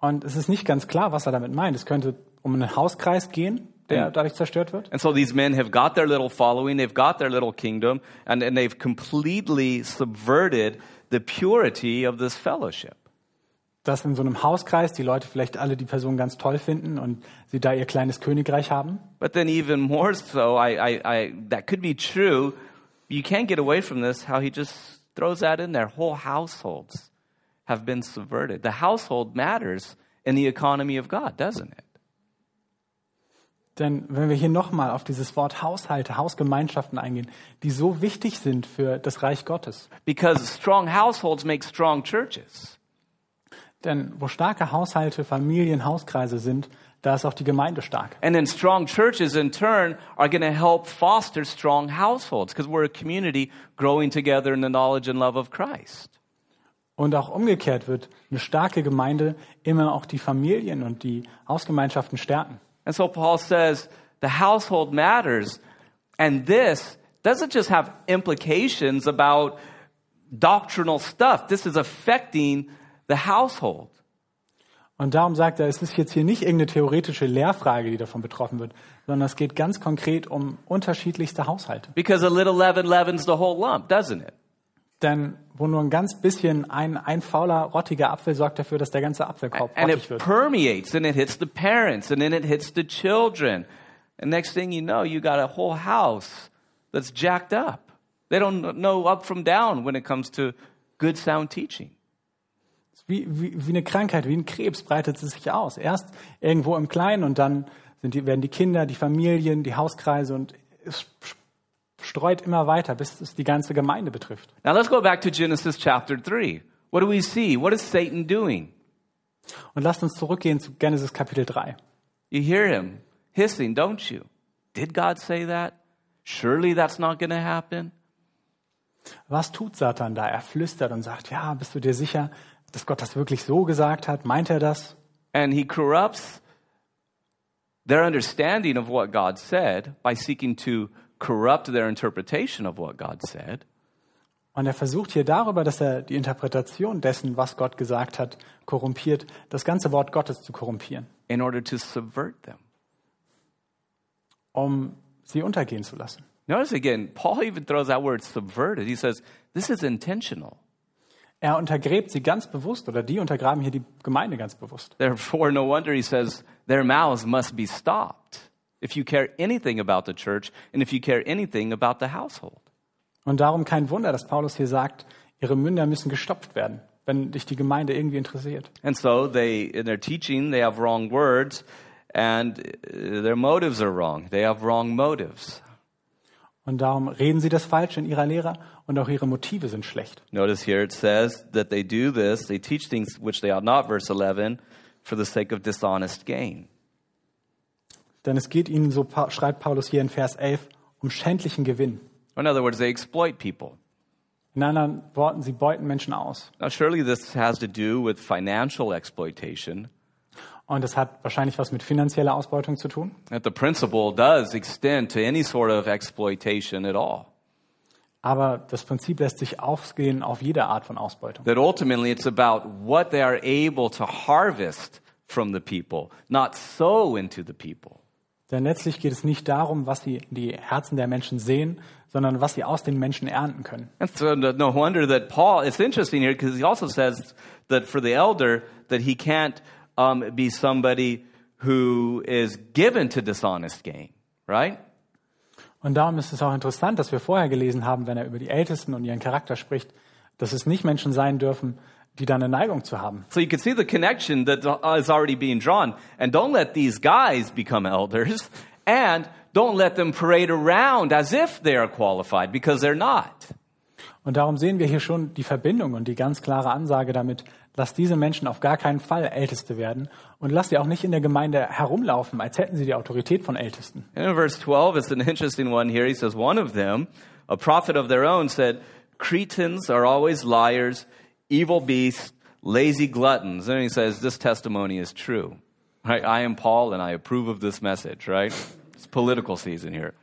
Und es ist nicht ganz klar, was er damit meint. Es könnte um einen Hauskreis gehen, der Ja. dadurch zerstört wird. And so these men have got their little following, they've got their little kingdom, and, and they've completely subverted the purity of this fellowship. Dass in so einem Hauskreis die Leute vielleicht alle die Person ganz toll finden und sie da ihr kleines Königreich haben. But then, even more so, I, I, I, that could be true. You can't get away from this, how he just throws that in there. Whole households have been subverted. The household matters in the economy of God, doesn't it? Denn wenn wir hier nochmal auf dieses Wort Haushalte, Hausgemeinschaften eingehen, die so wichtig sind für das Reich Gottes. Because strong households make strong churches. Denn wo starke Haushalte, Familien, Hauskreise sind, da ist auch die Gemeinde stark. And then strong churches, in turn, are going to help foster strong households because we're a community growing together in the knowledge and love of Christ. Und auch umgekehrt wird eine starke Gemeinde immer auch die Familien und die Hausgemeinschaften stärken. And so Paul says the household matters. And this doesn't just have implications about doctrinal stuff, this is affecting the household. Und darum sagt er, es ist jetzt hier nicht irgendeine theoretische Lehrfrage, die davon betroffen wird, sondern es geht ganz konkret um unterschiedlichste Haushalte. Because a little leaven leavens the whole lump, doesn't it? Denn wo nur ein ganz bisschen ein, ein fauler, rottiger Apfel sorgt dafür, dass der ganze Apfelkorb And rottig it wird. permeates and it hits the parents and then it hits the children. And next thing you know, you got a whole house that's jacked up. They don't know up from down when it comes to good sound teaching. Wie, wie, wie eine Krankheit, wie ein Krebs breitet es sich aus. Erst irgendwo im Kleinen und dann sind die, werden die Kinder, die Familien, die Hauskreise und es streut immer weiter, bis es die ganze Gemeinde betrifft. Now let's go back to Genesis chapter 3. What do we see? What is Satan doing? Und lasst uns zurückgehen zu Genesis Kapitel 3. You hear him hissing, don't you? Did God say that? Surely that's not going to happen. Was tut Satan da? Er flüstert und sagt, ja, bist du dir sicher, dass Gott das wirklich so gesagt hat? Meint er das? And he corrupts their understanding of what God said by seeking to corrupt their interpretation of what God said. Und er versucht hier darüber, dass er die Interpretation dessen, was Gott gesagt hat, korrumpiert, das ganze Wort Gottes zu korrumpieren, in order to subvert them. um sie untergehen zu lassen. Notice again, Paul even throws that word subverted. He says, this is intentional. Er untergräbt sie ganz bewusst oder die untergraben hier die Gemeinde ganz bewusst. Therefore, no wonder he says, their mouths must be stopped if you care anything about the church and if you care anything about the household. Und darum kein Wunder, dass Paulus hier sagt, ihre Münder müssen gestopft werden, wenn dich die Gemeinde irgendwie interessiert. And so they, in their teaching, they have wrong words and uh, their motives are wrong. They have wrong motives. Und darum reden sie das Falsche in ihrer Lehre und auch ihre Motive sind schlecht. Notice here it says that they do this, they teach things which they ought not, verse 11, for the sake of dishonest gain. Denn es geht ihnen, so schreibt Paulus hier in Vers 11, um schändlichen Gewinn. In other words, they exploit people. In anderen Worten, sie beuten Menschen aus. Now, surely this has to do with financial exploitation. Und das hat wahrscheinlich was mit finanzieller Ausbeutung zu tun. That the principle does extend to any sort of exploitation at all. Aber das Prinzip lässt sich ausgehen auf jede Art von Ausbeutung. That ultimately it's about what they are able to harvest from the people, not sow into the people. Denn letztlich geht es nicht darum, was sie in die Herzen der Menschen sehen, sondern was sie aus den Menschen ernten können. And so no wonder that Paul, it's interesting here because he also says that for the elder, that he can't um, be somebody who is given to dishonest gain, right? Und darum ist es auch interessant, dass wir vorher gelesen haben, wenn er über die Ältesten und ihren Charakter spricht, dass es nicht Menschen sein dürfen, die da eine Neigung zu haben. So you can see the connection that is already being drawn. And don't let these guys become elders, and don't let them parade around as if they are qualified, because they're not. Und darum sehen wir hier schon die Verbindung und die ganz klare Ansage damit, lass diese Menschen auf gar keinen Fall Älteste werden und lass sie auch nicht in der Gemeinde herumlaufen, als hätten sie die Autorität von Ältesten. And in verse 12, it's an interesting one here. He says, One of them, a prophet of their own, said, Cretans are always liars, evil beasts, lazy gluttons. And he says, This testimony is true. Right? I am Paul and I approve of this message, right? It's political season here.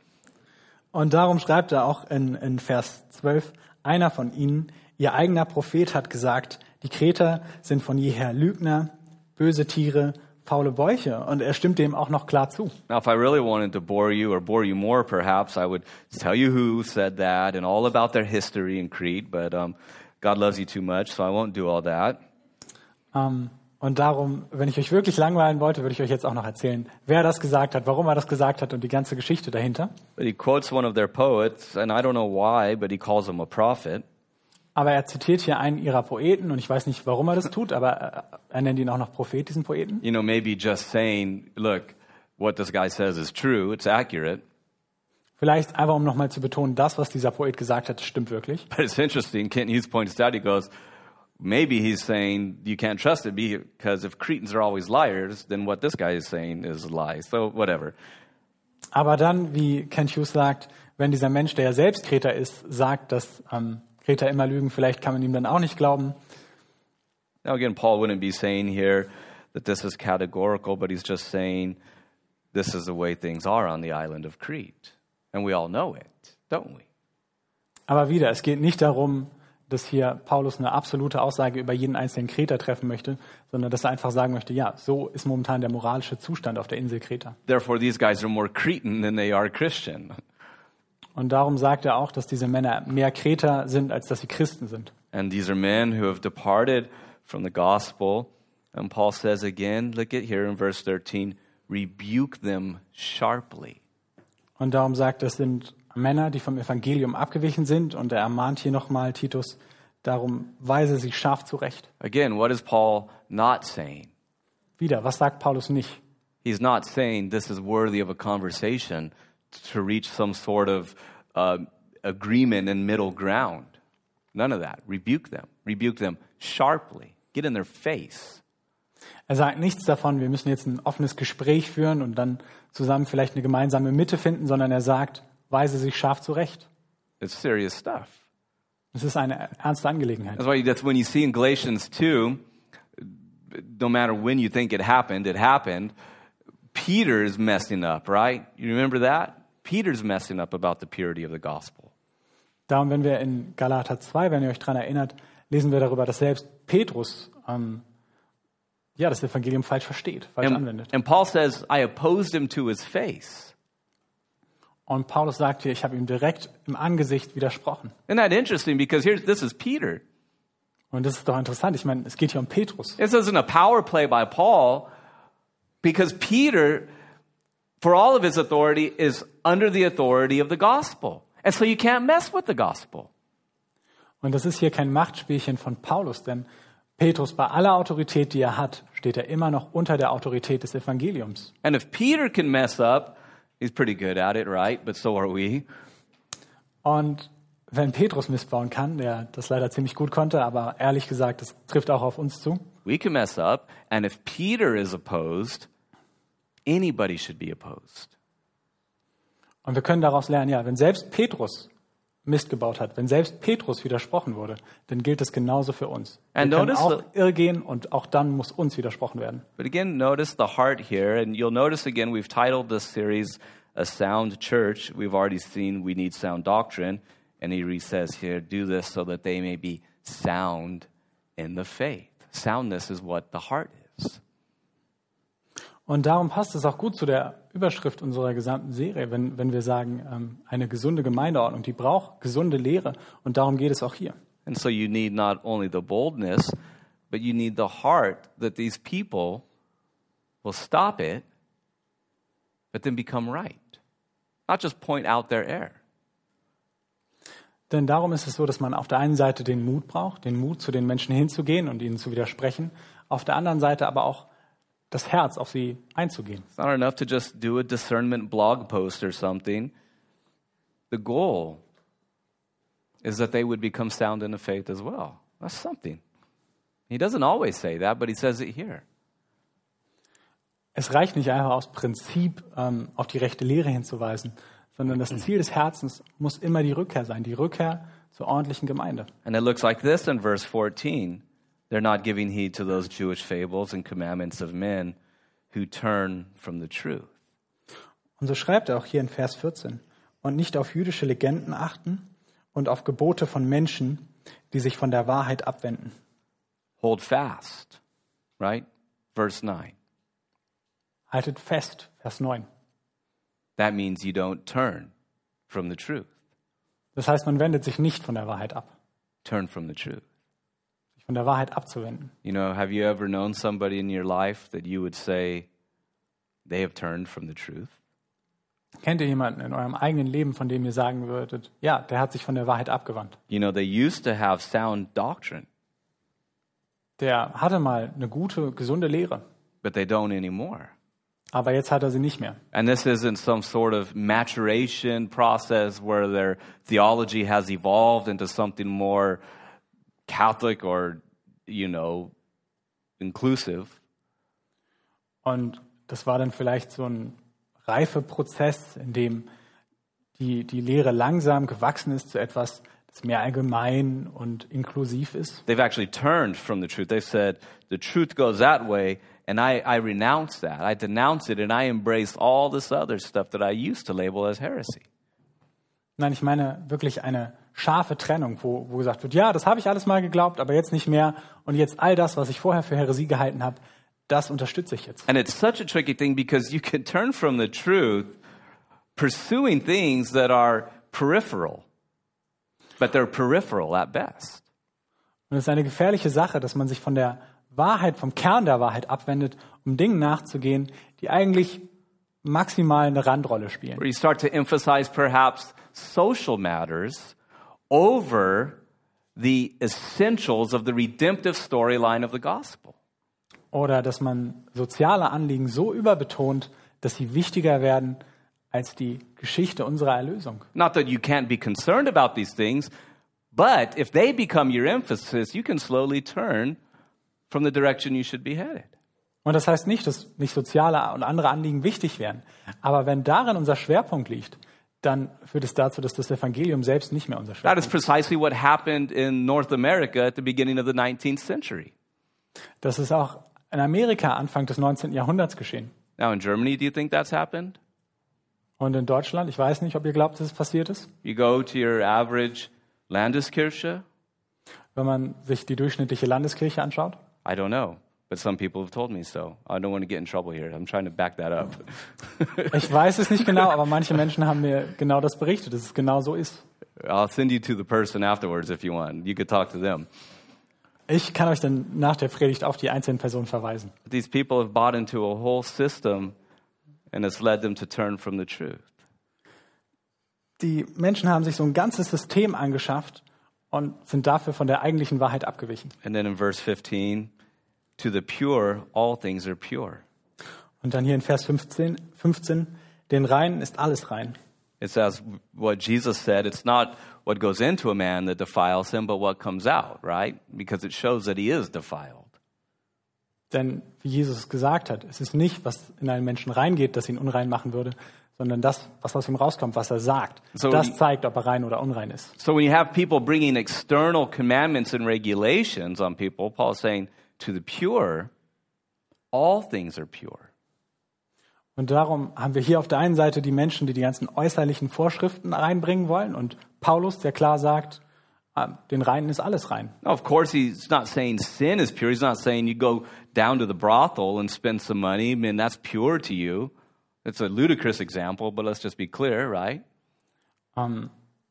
Und darum schreibt er auch in, in Vers 12, einer von ihnen, ihr eigener Prophet hat gesagt, die Kreter sind von jeher Lügner, böse Tiere, faule Bäuche. Und er stimmt dem auch noch klar zu. Now, if I really wanted to bore you or bore you more, perhaps I would tell you who said that and all about their history in Crete, but um, God loves you too much, so I won't do all that. Ähm, und darum, wenn ich euch wirklich langweilen wollte, würde ich euch jetzt auch noch erzählen, wer das gesagt hat, warum er das gesagt hat und die ganze Geschichte dahinter. But he quotes one of their poets, and I don't know why, but he calls him a prophet. Aber er zitiert hier einen ihrer Poeten und ich weiß nicht, warum er das tut, aber äh, er nennt ihn auch noch Prophet, diesen Poeten. You know, maybe just saying, look, what this guy says is true, it's accurate. Vielleicht einfach, um nochmal zu betonen, das, was dieser Poet gesagt hat, stimmt wirklich. But it's interesting. Kent Hughes points out, he goes, maybe he's saying you can't trust it because if Cretans are always liars, then what this guy is saying is a lie. So, whatever. Aber dann, wie Ken Hughes sagt, wenn dieser Mensch, der ja selbst Kreter ist, sagt, dass ähm, Kreter immer lügen, vielleicht kann man ihm dann auch nicht glauben. Now, again, Paul wouldn't be saying here that this is categorical, but he's just saying this is the way things are on the island of Crete. And we all know it, don't we? Aber wieder, es geht nicht darum, dass hier Paulus eine absolute Aussage über jeden einzelnen Kreter treffen möchte, sondern dass er einfach sagen möchte, ja, so ist momentan der moralische Zustand auf der Insel Kreta. Therefore, these guys are more Cretan than they are Christian. Und darum sagt er auch, dass diese Männer mehr Kreter sind, als dass sie Christen sind. And these are men who have departed from the gospel. And Paul says again, look at here in verse 13, rebuke them sharply. Und darum sagt, er, es sind Männer, die vom Evangelium abgewichen sind. Und er ermahnt hier nochmal Titus, darum weise sie scharf zurecht. Again, what is Paul not saying? Wieder, was sagt Paulus nicht? He's not saying this is worthy of a conversation to reach some sort of uh, agreement and middle ground. None of that. Rebuke them. Rebuke them sharply. Get in their face. Er sagt nichts davon, wir müssen jetzt ein offenes Gespräch führen und dann zusammen vielleicht eine gemeinsame Mitte finden, sondern er sagt, weise sich scharf zurecht. It's serious stuff. Es ist eine ernste Angelegenheit. That's why that's when you see in Galatians 2, no matter when you think it happened, it happened. Peter's messing up, right? You remember that? Peter's messing up about the purity of the gospel. Darum, wenn wir in Galater 2, wenn ihr euch daran erinnert, lesen wir darüber, dass selbst Petrus ähm, ja, das Evangelium falsch versteht, falsch And, anwendet. and Paul says, I opposed him to his face. Und Paulus sagt hier, ich habe ihm direkt im Angesicht widersprochen. Isn't that interesting? Because here's this is Peter. Und das ist doch interessant. Ich meine, es geht hier um Petrus. This isn't a power play by Paul, because Peter, for all of his authority, is under the authority of the gospel. And so you can't mess with the gospel. Und das ist hier kein Machtspielchen von Paulus, denn Petrus, bei aller Autorität, die er hat, steht er immer noch unter der Autorität des Evangeliums. And if Peter can mess up, he's pretty good at it, right? But so are we. Und wenn Petrus missbauen kann, der das leider ziemlich gut konnte, aber ehrlich gesagt, das trifft auch auf uns zu. We can mess up. And if Peter is opposed, anybody should be opposed. Und wir können daraus lernen, ja, wenn selbst Petrus Mist gebaut hat, wenn selbst Petrus widersprochen wurde, dann gilt es genauso für uns. Wir And können notice auch the- irrgehen und auch dann muss uns widersprochen werden. But again, notice the heart here. And you'll notice again, we've titled this series A Sound Church. We've already seen we need sound doctrine. And he says here, do this so that they may be sound in the faith. Soundness is what the heart is. Und darum passt es auch gut zu der Überschrift unserer gesamten Serie, wenn, wenn wir sagen, ähm, eine gesunde Gemeindeordnung, die braucht gesunde Lehre. Und darum geht es auch hier. And so you need not only the boldness, but you need the heart that these people will stop it, but then become right. not just point out their error. Denn darum ist es so, dass man auf der einen Seite den Mut braucht, den Mut, zu den Menschen hinzugehen und ihnen zu widersprechen, auf der anderen Seite aber auch das Herz, auf sie einzugehen. It's not enough to just do a discernment blog post or something. The goal is that they would become sound in the faith as well. That's something. He doesn't always say that, but he says it here. Es reicht nicht einfach aus Prinzip ähm, auf die rechte Lehre hinzuweisen, sondern das Ziel des Herzens muss immer die Rückkehr sein, die Rückkehr zur ordentlichen Gemeinde. And it looks like this in verse 14. They're not giving heed to those Jewish fables and commandments of men who turn from the truth. Und so schreibt er auch hier in Vers 14, und nicht auf jüdische Legenden achten und auf Gebote von Menschen, die sich von der Wahrheit abwenden. Hold fast, right? Verse 9. Haltet fest, Vers 9. That means you don't turn from the truth. Das heißt, man wendet sich nicht von der Wahrheit ab, Turn from the truth. Von der Wahrheit abzuwenden. You know, have you ever known somebody in your life that you would say they have turned from the truth? Kennt ihr jemanden in eurem eigenen Leben, von dem ihr sagen würdet, ja, der hat sich von der Wahrheit abgewandt? You know, they used to have sound doctrine, Der hatte mal eine gute, gesunde Lehre, but they don't anymore. aber jetzt hat er sie nicht mehr. And this isn't some sort of maturation process where their theology has evolved into something more Catholic or, you know, inclusive. Und das war dann vielleicht so ein Reifeprozess, in dem die, die Lehre langsam gewachsen ist zu etwas, das mehr allgemein und inklusiv ist. They've actually turned from the truth. They said, the truth goes that way, and I, I renounce that. I denounce it, and I embrace all this other stuff that I used to label as heresy. Nein, ich meine wirklich eine scharfe Trennung, wo, wo gesagt wird, ja, das habe ich alles mal geglaubt, aber jetzt nicht mehr. Und jetzt all das, was ich vorher für Heresie gehalten habe, das unterstütze ich jetzt. And it's such a tricky thing because you can turn from the truth pursuing things that are peripheral, but they're peripheral at best. Und es ist eine gefährliche Sache, dass man sich von der Wahrheit, vom Kern der Wahrheit abwendet, um Dingen nachzugehen, die eigentlich maximal eine Randrolle spielen. Where you start to emphasize perhaps social matters over the essentials of the redemptive storyline of the gospel. Oder dass man soziale Anliegen so überbetont, dass sie wichtiger werden als die Geschichte unserer Erlösung. Not that you can't be concerned about these things, but if they become your emphasis, you can slowly turn from the direction you should be headed. Und das heißt nicht, dass nicht soziale und andere Anliegen wichtig wären. Aber wenn darin unser Schwerpunkt liegt, dann führt es dazu, dass das Evangelium selbst nicht mehr unser That Schwerpunkt is precisely what happened in North America at the beginning of the 19th century. ist. Das ist auch in Amerika Anfang des 19. Jahrhunderts geschehen. Now, in Germany, do you think that's happened? Und in Deutschland, ich weiß nicht, ob ihr glaubt, dass es passiert ist. You go to your average Landeskirche? Wenn man sich die durchschnittliche Landeskirche anschaut. I don't know, but some people have told me so. I don't want to get in trouble here. I'm trying to back that up. Ich weiß es nicht genau, aber manche [laughs] Menschen haben mir genau das berichtet, dass es genau so ist. I'll send you to the person afterwards if you want. You could talk to them. Ich kann euch dann nach der Predigt auf die einzelnen Personen verweisen. These people have bought into a whole system and it's led them to turn from the truth. Die Menschen haben sich so ein ganzes System angeschafft und sind dafür von der eigentlichen Wahrheit abgewichen. And then in verse 15, to the pure, all things are pure. Und dann hier in Vers 15, 15 den Reinen ist alles rein. It says what Jesus said, it's not what goes into a man that defiles him, but what comes out, right? Because it shows that he is defiled. Denn wie Jesus es gesagt hat, es ist nicht, was in einen Menschen reingeht, das ihn unrein machen würde, sondern das, was aus ihm rauskommt, was er sagt. So das zeigt, ob er rein oder unrein ist. So when you have people bringing external commandments and regulations on people, Paul's saying, to the pure, all things are pure. Und darum haben wir hier auf der einen Seite die Menschen, die die ganzen äußerlichen Vorschriften reinbringen wollen und Paulus, der klar sagt, ah, den Reinen ist alles rein. Of course, he's not saying sin is pure. He's not saying you go down to the brothel and spend some money. I mean, that's pure to you. It's a ludicrous example, but let's just be clear, right? Ähm,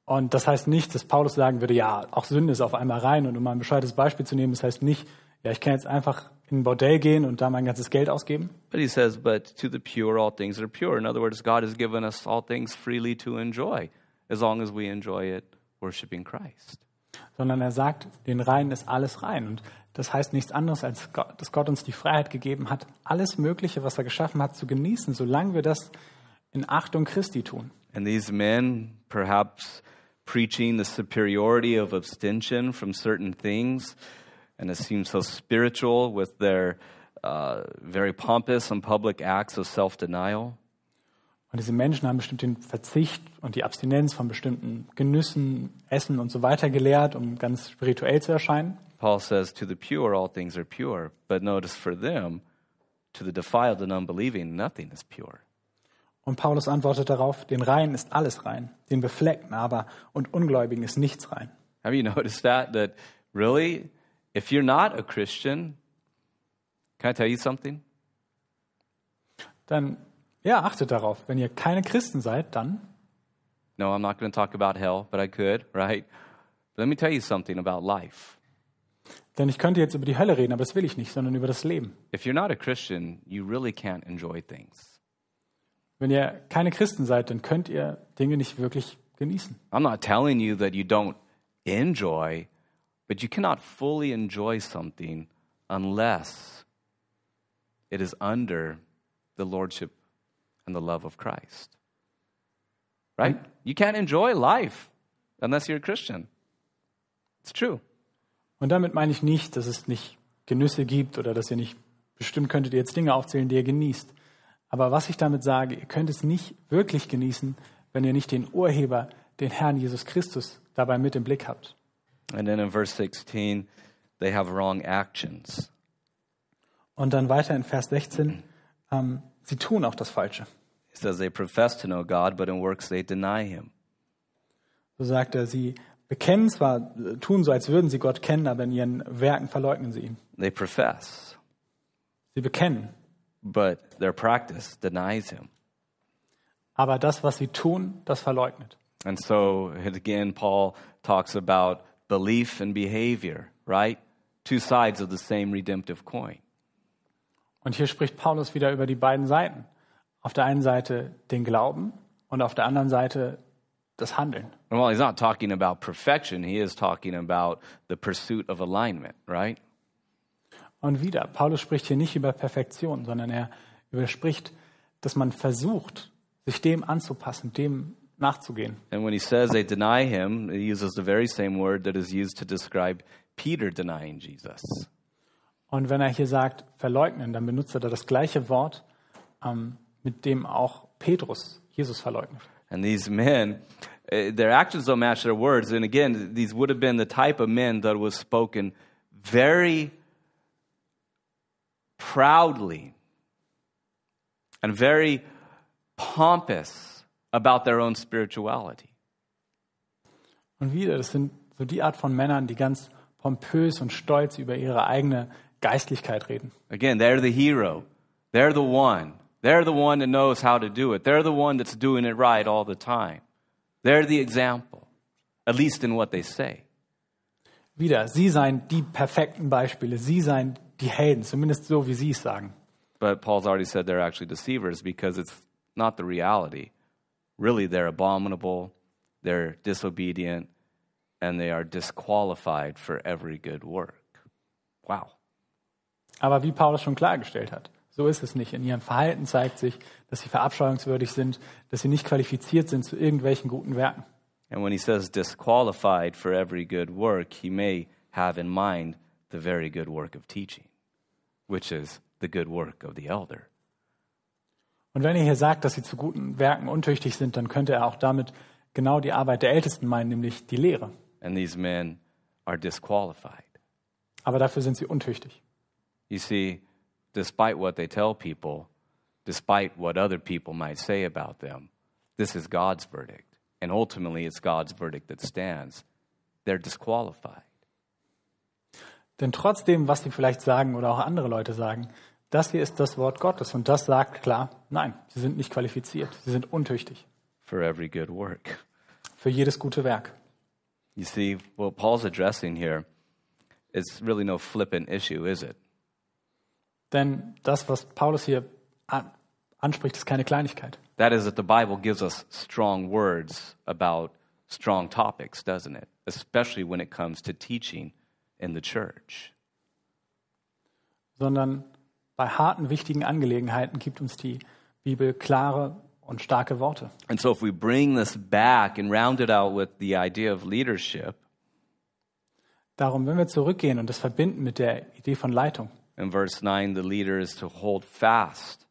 Und das heißt nicht, dass Paulus sagen würde, ja, auch Sünde ist auf einmal rein. Und um mal ein bescheuertes Beispiel zu nehmen, das heißt nicht, ja, ich kann jetzt einfach in ein Bordell gehen und da mein ganzes Geld ausgeben. But he says, but to the pure, all things are pure. In other words, God has given us all things freely to enjoy, as long as we enjoy it worshiping Christ. sondern er sagt, den Reinen ist alles rein. Und das heißt nichts anderes, als Gott, dass Gott uns die Freiheit gegeben hat, alles Mögliche, was er geschaffen hat, zu genießen, solange wir das in Achtung Christi tun. And these men, perhaps preaching the superiority of abstention from certain things, and it seems so spiritual with their uh, very pompous and public acts of self denial. Und diese Menschen haben bestimmt den Verzicht und die Abstinenz von bestimmten Genüssen, Essen und so weiter gelehrt, um ganz spirituell zu erscheinen. Paul says, To the pure, all things are pure. But notice for them, to the defiled and unbelieving, nothing is pure. Und Paulus antwortet darauf, den Reinen ist alles rein, den Befleckten aber und Ungläubigen ist nichts rein. Have you [laughs] noticed that? That really, if you're not a Christian, can I tell you something? Dann, ja, achtet darauf, wenn ihr keine Christen seid, dann, No, I'm not going to talk about hell, but I could, right? But let me tell you something about life. denn ich könnte jetzt über die Hölle reden, aber das will ich nicht, sondern über das Leben. If you're not a Christian, you really can't enjoy things. Wenn ihr keine Christen seid, dann könnt ihr Dinge nicht wirklich genießen. I'm not telling you that you don't enjoy, but you cannot fully enjoy something unless it is under the lordship and the love of Christ. Right? You can't enjoy life unless you're a Christian. It's true. Und damit meine ich nicht, dass es nicht Genüsse gibt oder dass ihr nicht, bestimmt könntet ihr jetzt Dinge aufzählen, die ihr genießt. Aber was ich damit sage, ihr könnt es nicht wirklich genießen, wenn ihr nicht den Urheber, den Herrn Jesus Christus, dabei mit im Blick habt. And then in verse 16, they have wrong actions. Und dann weiter in Vers 16, ähm, sie tun auch das Falsche. It says they profess to know God, but in works they deny him. So sagt er, sie bekennen zwar, äh, tun so, als würden sie Gott kennen, aber in ihren Werken verleugnen sie ihn. They profess, Sie bekennen, but their practice denies him. aber das, was sie tun, das verleugnet. And so, again, Paul talks about belief and behavior, right? Two sides of the same redemptive coin. Und hier spricht Paulus wieder über die beiden Seiten. Auf der einen Seite den Glauben und auf der anderen Seite das Handeln. And while he's not talking about perfection, he is talking about the pursuit of alignment, right? Und wieder, Paulus spricht hier nicht über Perfektion, sondern er überspricht, dass man versucht, sich dem anzupassen, dem nachzugehen. And when he says they deny him, he uses the very same word that is used to describe Peter denying Jesus. Und wenn er hier sagt, verleugnen, dann benutzt er da das gleiche Wort, ähm, mit dem auch Petrus Jesus verleugnet. And these men, uh, their actions don't match their words. And again, these would have been the type of men that was spoken very proudly and very pompous about their own spirituality. Und wieder, das sind so die Art von Männern, die ganz pompös und stolz über ihre eigene Geistlichkeit reden. Again, they're the hero. They're the one. They're the one that knows how to do it. They're the one that's doing it right all the time. They're the example, at least in what they say. Wieder, sie seien die perfekten Beispiele, sie seien die Helden, zumindest so, wie sie es sagen. But Paul's already said they're actually deceivers because it's not the reality. Really, they're abominable, they're disobedient, and they are disqualified for every good work. Wow. Aber wie Paulus schon klargestellt hat, so ist es nicht. In ihrem Verhalten zeigt sich, dass sie verabscheuungswürdig sind, dass sie nicht qualifiziert sind zu irgendwelchen guten Werken. And when he says disqualified for every good work, he may have in mind the very good work of teaching, which is the good work of the elder. Und wenn er hier sagt, dass sie zu guten Werken untüchtig sind, dann könnte er auch damit genau die Arbeit der Ältesten meinen, nämlich die Lehre. And these men are disqualified. Aber dafür sind sie untüchtig. You see, despite what they tell people, despite what other people might say about them, this is God's verdict. And ultimately, it's God's verdict that stands. They're disqualified. Denn trotzdem, was sie vielleicht sagen oder auch andere Leute sagen, das hier ist das Wort Gottes und das sagt klar, nein, sie sind nicht qualifiziert, sie sind untüchtig for every good work. für jedes gute Werk. You see, what Paul's addressing here it's really no flippant issue, is it? Denn das, was Paulus hier an, anspricht, ist keine Kleinigkeit. That is, that the Bible gives us strong words about strong topics, doesn't it? Especially when it comes to teaching in the church. Sondern bei harten, wichtigen Angelegenheiten gibt uns die Bibel klare und starke Worte. And so, if we bring this back and round it out with the idea of leadership, Darum, wenn wir zurückgehen und das verbinden mit der Idee von Leitung, in verse 9, the leader is to hold fast,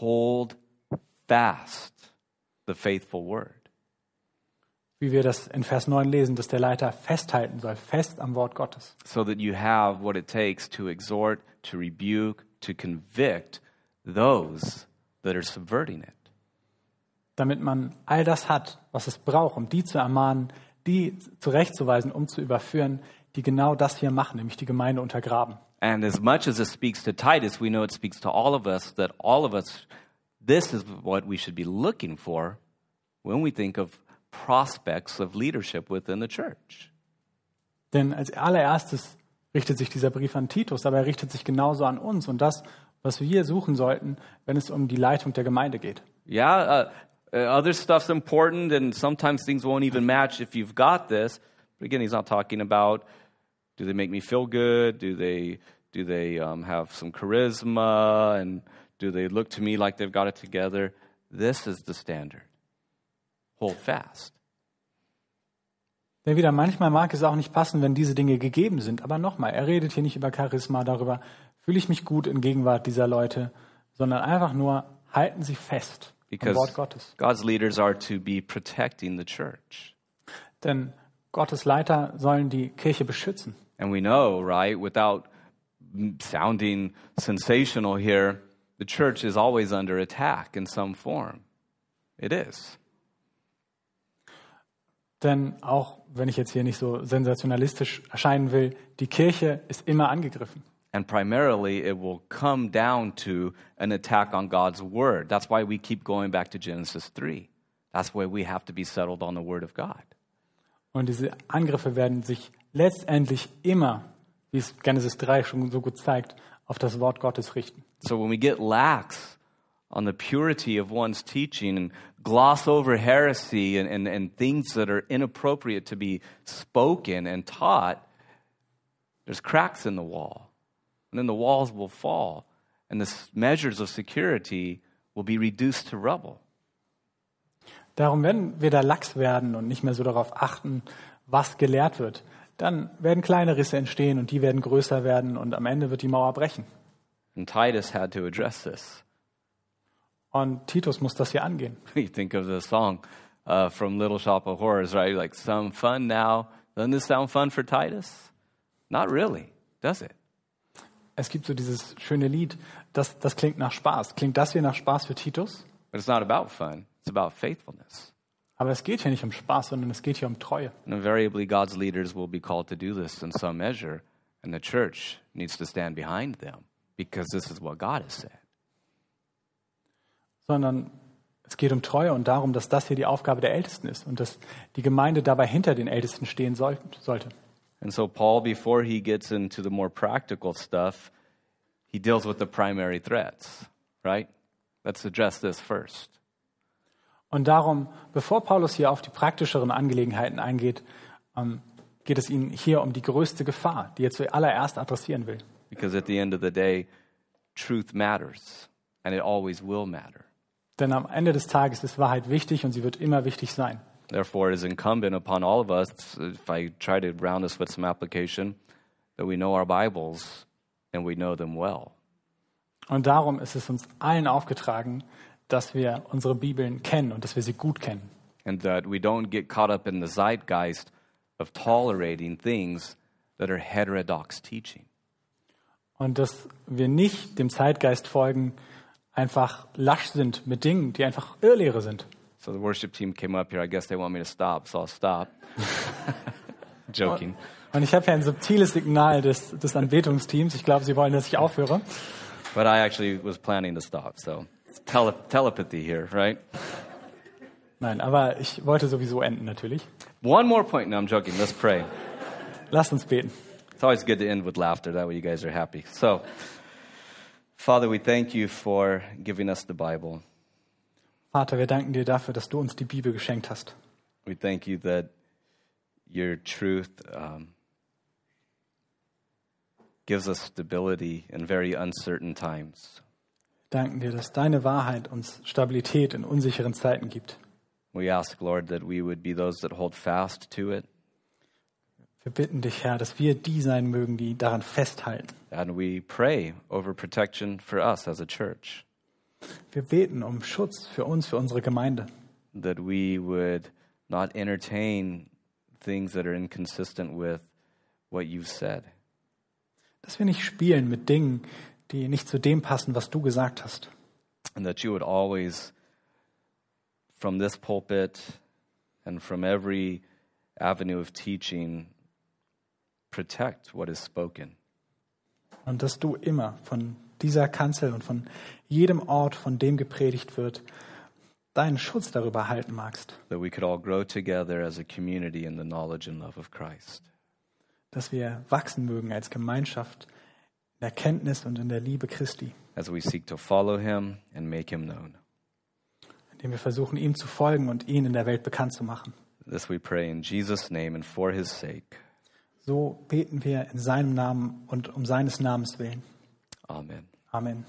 hold fast the faithful word. wie wir das in Vers 9 lesen, dass der Leiter festhalten soll, fest am Wort Gottes. so that you have what it takes to exhort, to rebuke, to convict those that are subverting it. Damit man all das hat, was es braucht, um die zu ermahnen, die zurechtzuweisen, um zu überführen, die genau das hier machen, nämlich die Gemeinde untergraben. And as much as it speaks to Titus, we know it speaks to all of us that all of us, this is what we should be looking for when we think of prospects of leadership within the church. Denn als allererstes richtet sich dieser Brief an Titus, aber er richtet sich genauso an uns und das, was wir suchen sollten, wenn es um die Leitung der Gemeinde geht. Yeah, uh, uh, other stuff's important, and sometimes things won't even match if you've got this. But again, he's not talking about do they make me feel good? Do they do they um, have some charisma? And do they look to me like they've got it together? This is the standard. Hold fast. Denn wieder manchmal mag es auch nicht passen, wenn diese Dinge gegeben sind. Aber nochmal, er redet hier nicht über Charisma, darüber, fühle ich mich gut in Gegenwart dieser Leute, sondern einfach nur, halten Sie fest am Because Wort Gottes. God's leaders are to be protecting the church. Denn Gottes Leiter sollen die Kirche beschützen. And we know, right, without sounding sensational here, the church is always under attack in some form. It is. Denn auch wenn ich jetzt hier nicht so sensationalistisch erscheinen will, die Kirche ist immer angegriffen. And primarily, it will come down to an attack on God's word. That's why we keep going back to Genesis 3. That's why we have to be settled on the word of God. Und diese Angriffe werden sich letztendlich immer, wie es Genesis 3 schon so gut zeigt, auf das Wort Gottes richten. So when we get lax on the purity of one's teaching and gloss over heresy and, and, and things that are inappropriate to be spoken and taught, there's cracks in the wall. And then the walls will fall, and the measures of security will be reduced to rubble. Darum, wenn wir da lax werden und nicht mehr so darauf achten, was gelehrt wird, dann werden kleine Risse entstehen und die werden größer werden und am Ende wird die Mauer brechen. And Titus had to address this. Und Titus muss das hier angehen. [laughs] You think of the song uh, from Little Shop of Horrors, right? Like, some fun now. Doesn't this sound fun for Titus? Not really, does it? Es gibt so dieses schöne Lied, das, das klingt nach Spaß. Klingt das hier nach Spaß für Titus? But it's not about fun, it's about faithfulness. Aber es geht hier nicht um Spaß, sondern es geht hier um Treue. And invariably, God's leaders will be called to do this in some measure, and the church needs to stand behind them because this is what God has said. Sondern es geht um Treue und darum, dass das hier die Aufgabe der Ältesten ist und dass die Gemeinde dabei hinter den Ältesten stehen soll, sollte. And so, Paul, before he gets into the more practical stuff, he deals with the primary threats, right? Let's address this first. Und darum, bevor Paulus hier auf die praktischeren Angelegenheiten eingeht, ähm, geht es ihm hier um die größte Gefahr, die er zuallererst adressieren will. Because at the end of the day, truth matters, and it always will matter. Denn am Ende des Tages ist Wahrheit wichtig und sie wird immer wichtig sein. Therefore, it is incumbent upon all of us, if I try to round this with some application, that we know our Bibles and we know them well. Und darum ist es uns allen aufgetragen, dass wir unsere Bibeln kennen und dass wir sie gut kennen. And that we don't get caught up in the zeitgeist of tolerating things that are heterodox teaching. Und dass wir nicht dem Zeitgeist folgen, einfach lasch sind mit Dingen, die einfach Irrlehre sind. So the worship team came up here. I guess they want me to stop, so I'll stop. [laughs] Joking. Und ich habe hier ein subtiles Signal des, des Anbetungsteams. Ich glaube, sie wollen, dass ich aufhöre. But I actually was planning to stop, so it's tele- telepathy here, right? Nein, aber ich wollte sowieso enden natürlich. One more point. No, I'm joking. Let's pray. Lasst uns beten. It's always good to end with laughter. That way you guys are happy. So, Father, we thank you for giving us the Bible. Vater, wir danken dir dafür, dass du uns die Bibel geschenkt hast. We thank you that your truth um, gives us stability in very uncertain times. Danken dir, dass deine Wahrheit uns Stabilität in unsicheren Zeiten gibt. We ask, Lord, that we would be those that hold fast to it, Wir bitten dich, Herr, dass wir die sein mögen, die daran festhalten. and we pray over protection for us as a church, Wir beten um Schutz für uns, für unsere Gemeinde. that we would not entertain things that are inconsistent with what you've said, Dass wir nicht spielen mit Dingen, die nicht zu dem passen, was du gesagt hast. and that you would always, from this pulpit and from every avenue of teaching, protect what is spoken. Und dass du immer von dieser Kanzel und von jedem Ort, von dem gepredigt wird, deinen Schutz darüber halten magst. that we could all grow together as a community in the knowledge and love of Christ. Dass wir wachsen mögen als Gemeinschaft in der Kenntnis und in der Liebe Christi. As we seek to follow him and make him known. Indem wir versuchen, ihm zu folgen und ihn in der Welt bekannt zu machen. This we pray in Jesus' name and for his sake. So beten wir in seinem Namen und um seines Namens willen. Amen. Amen.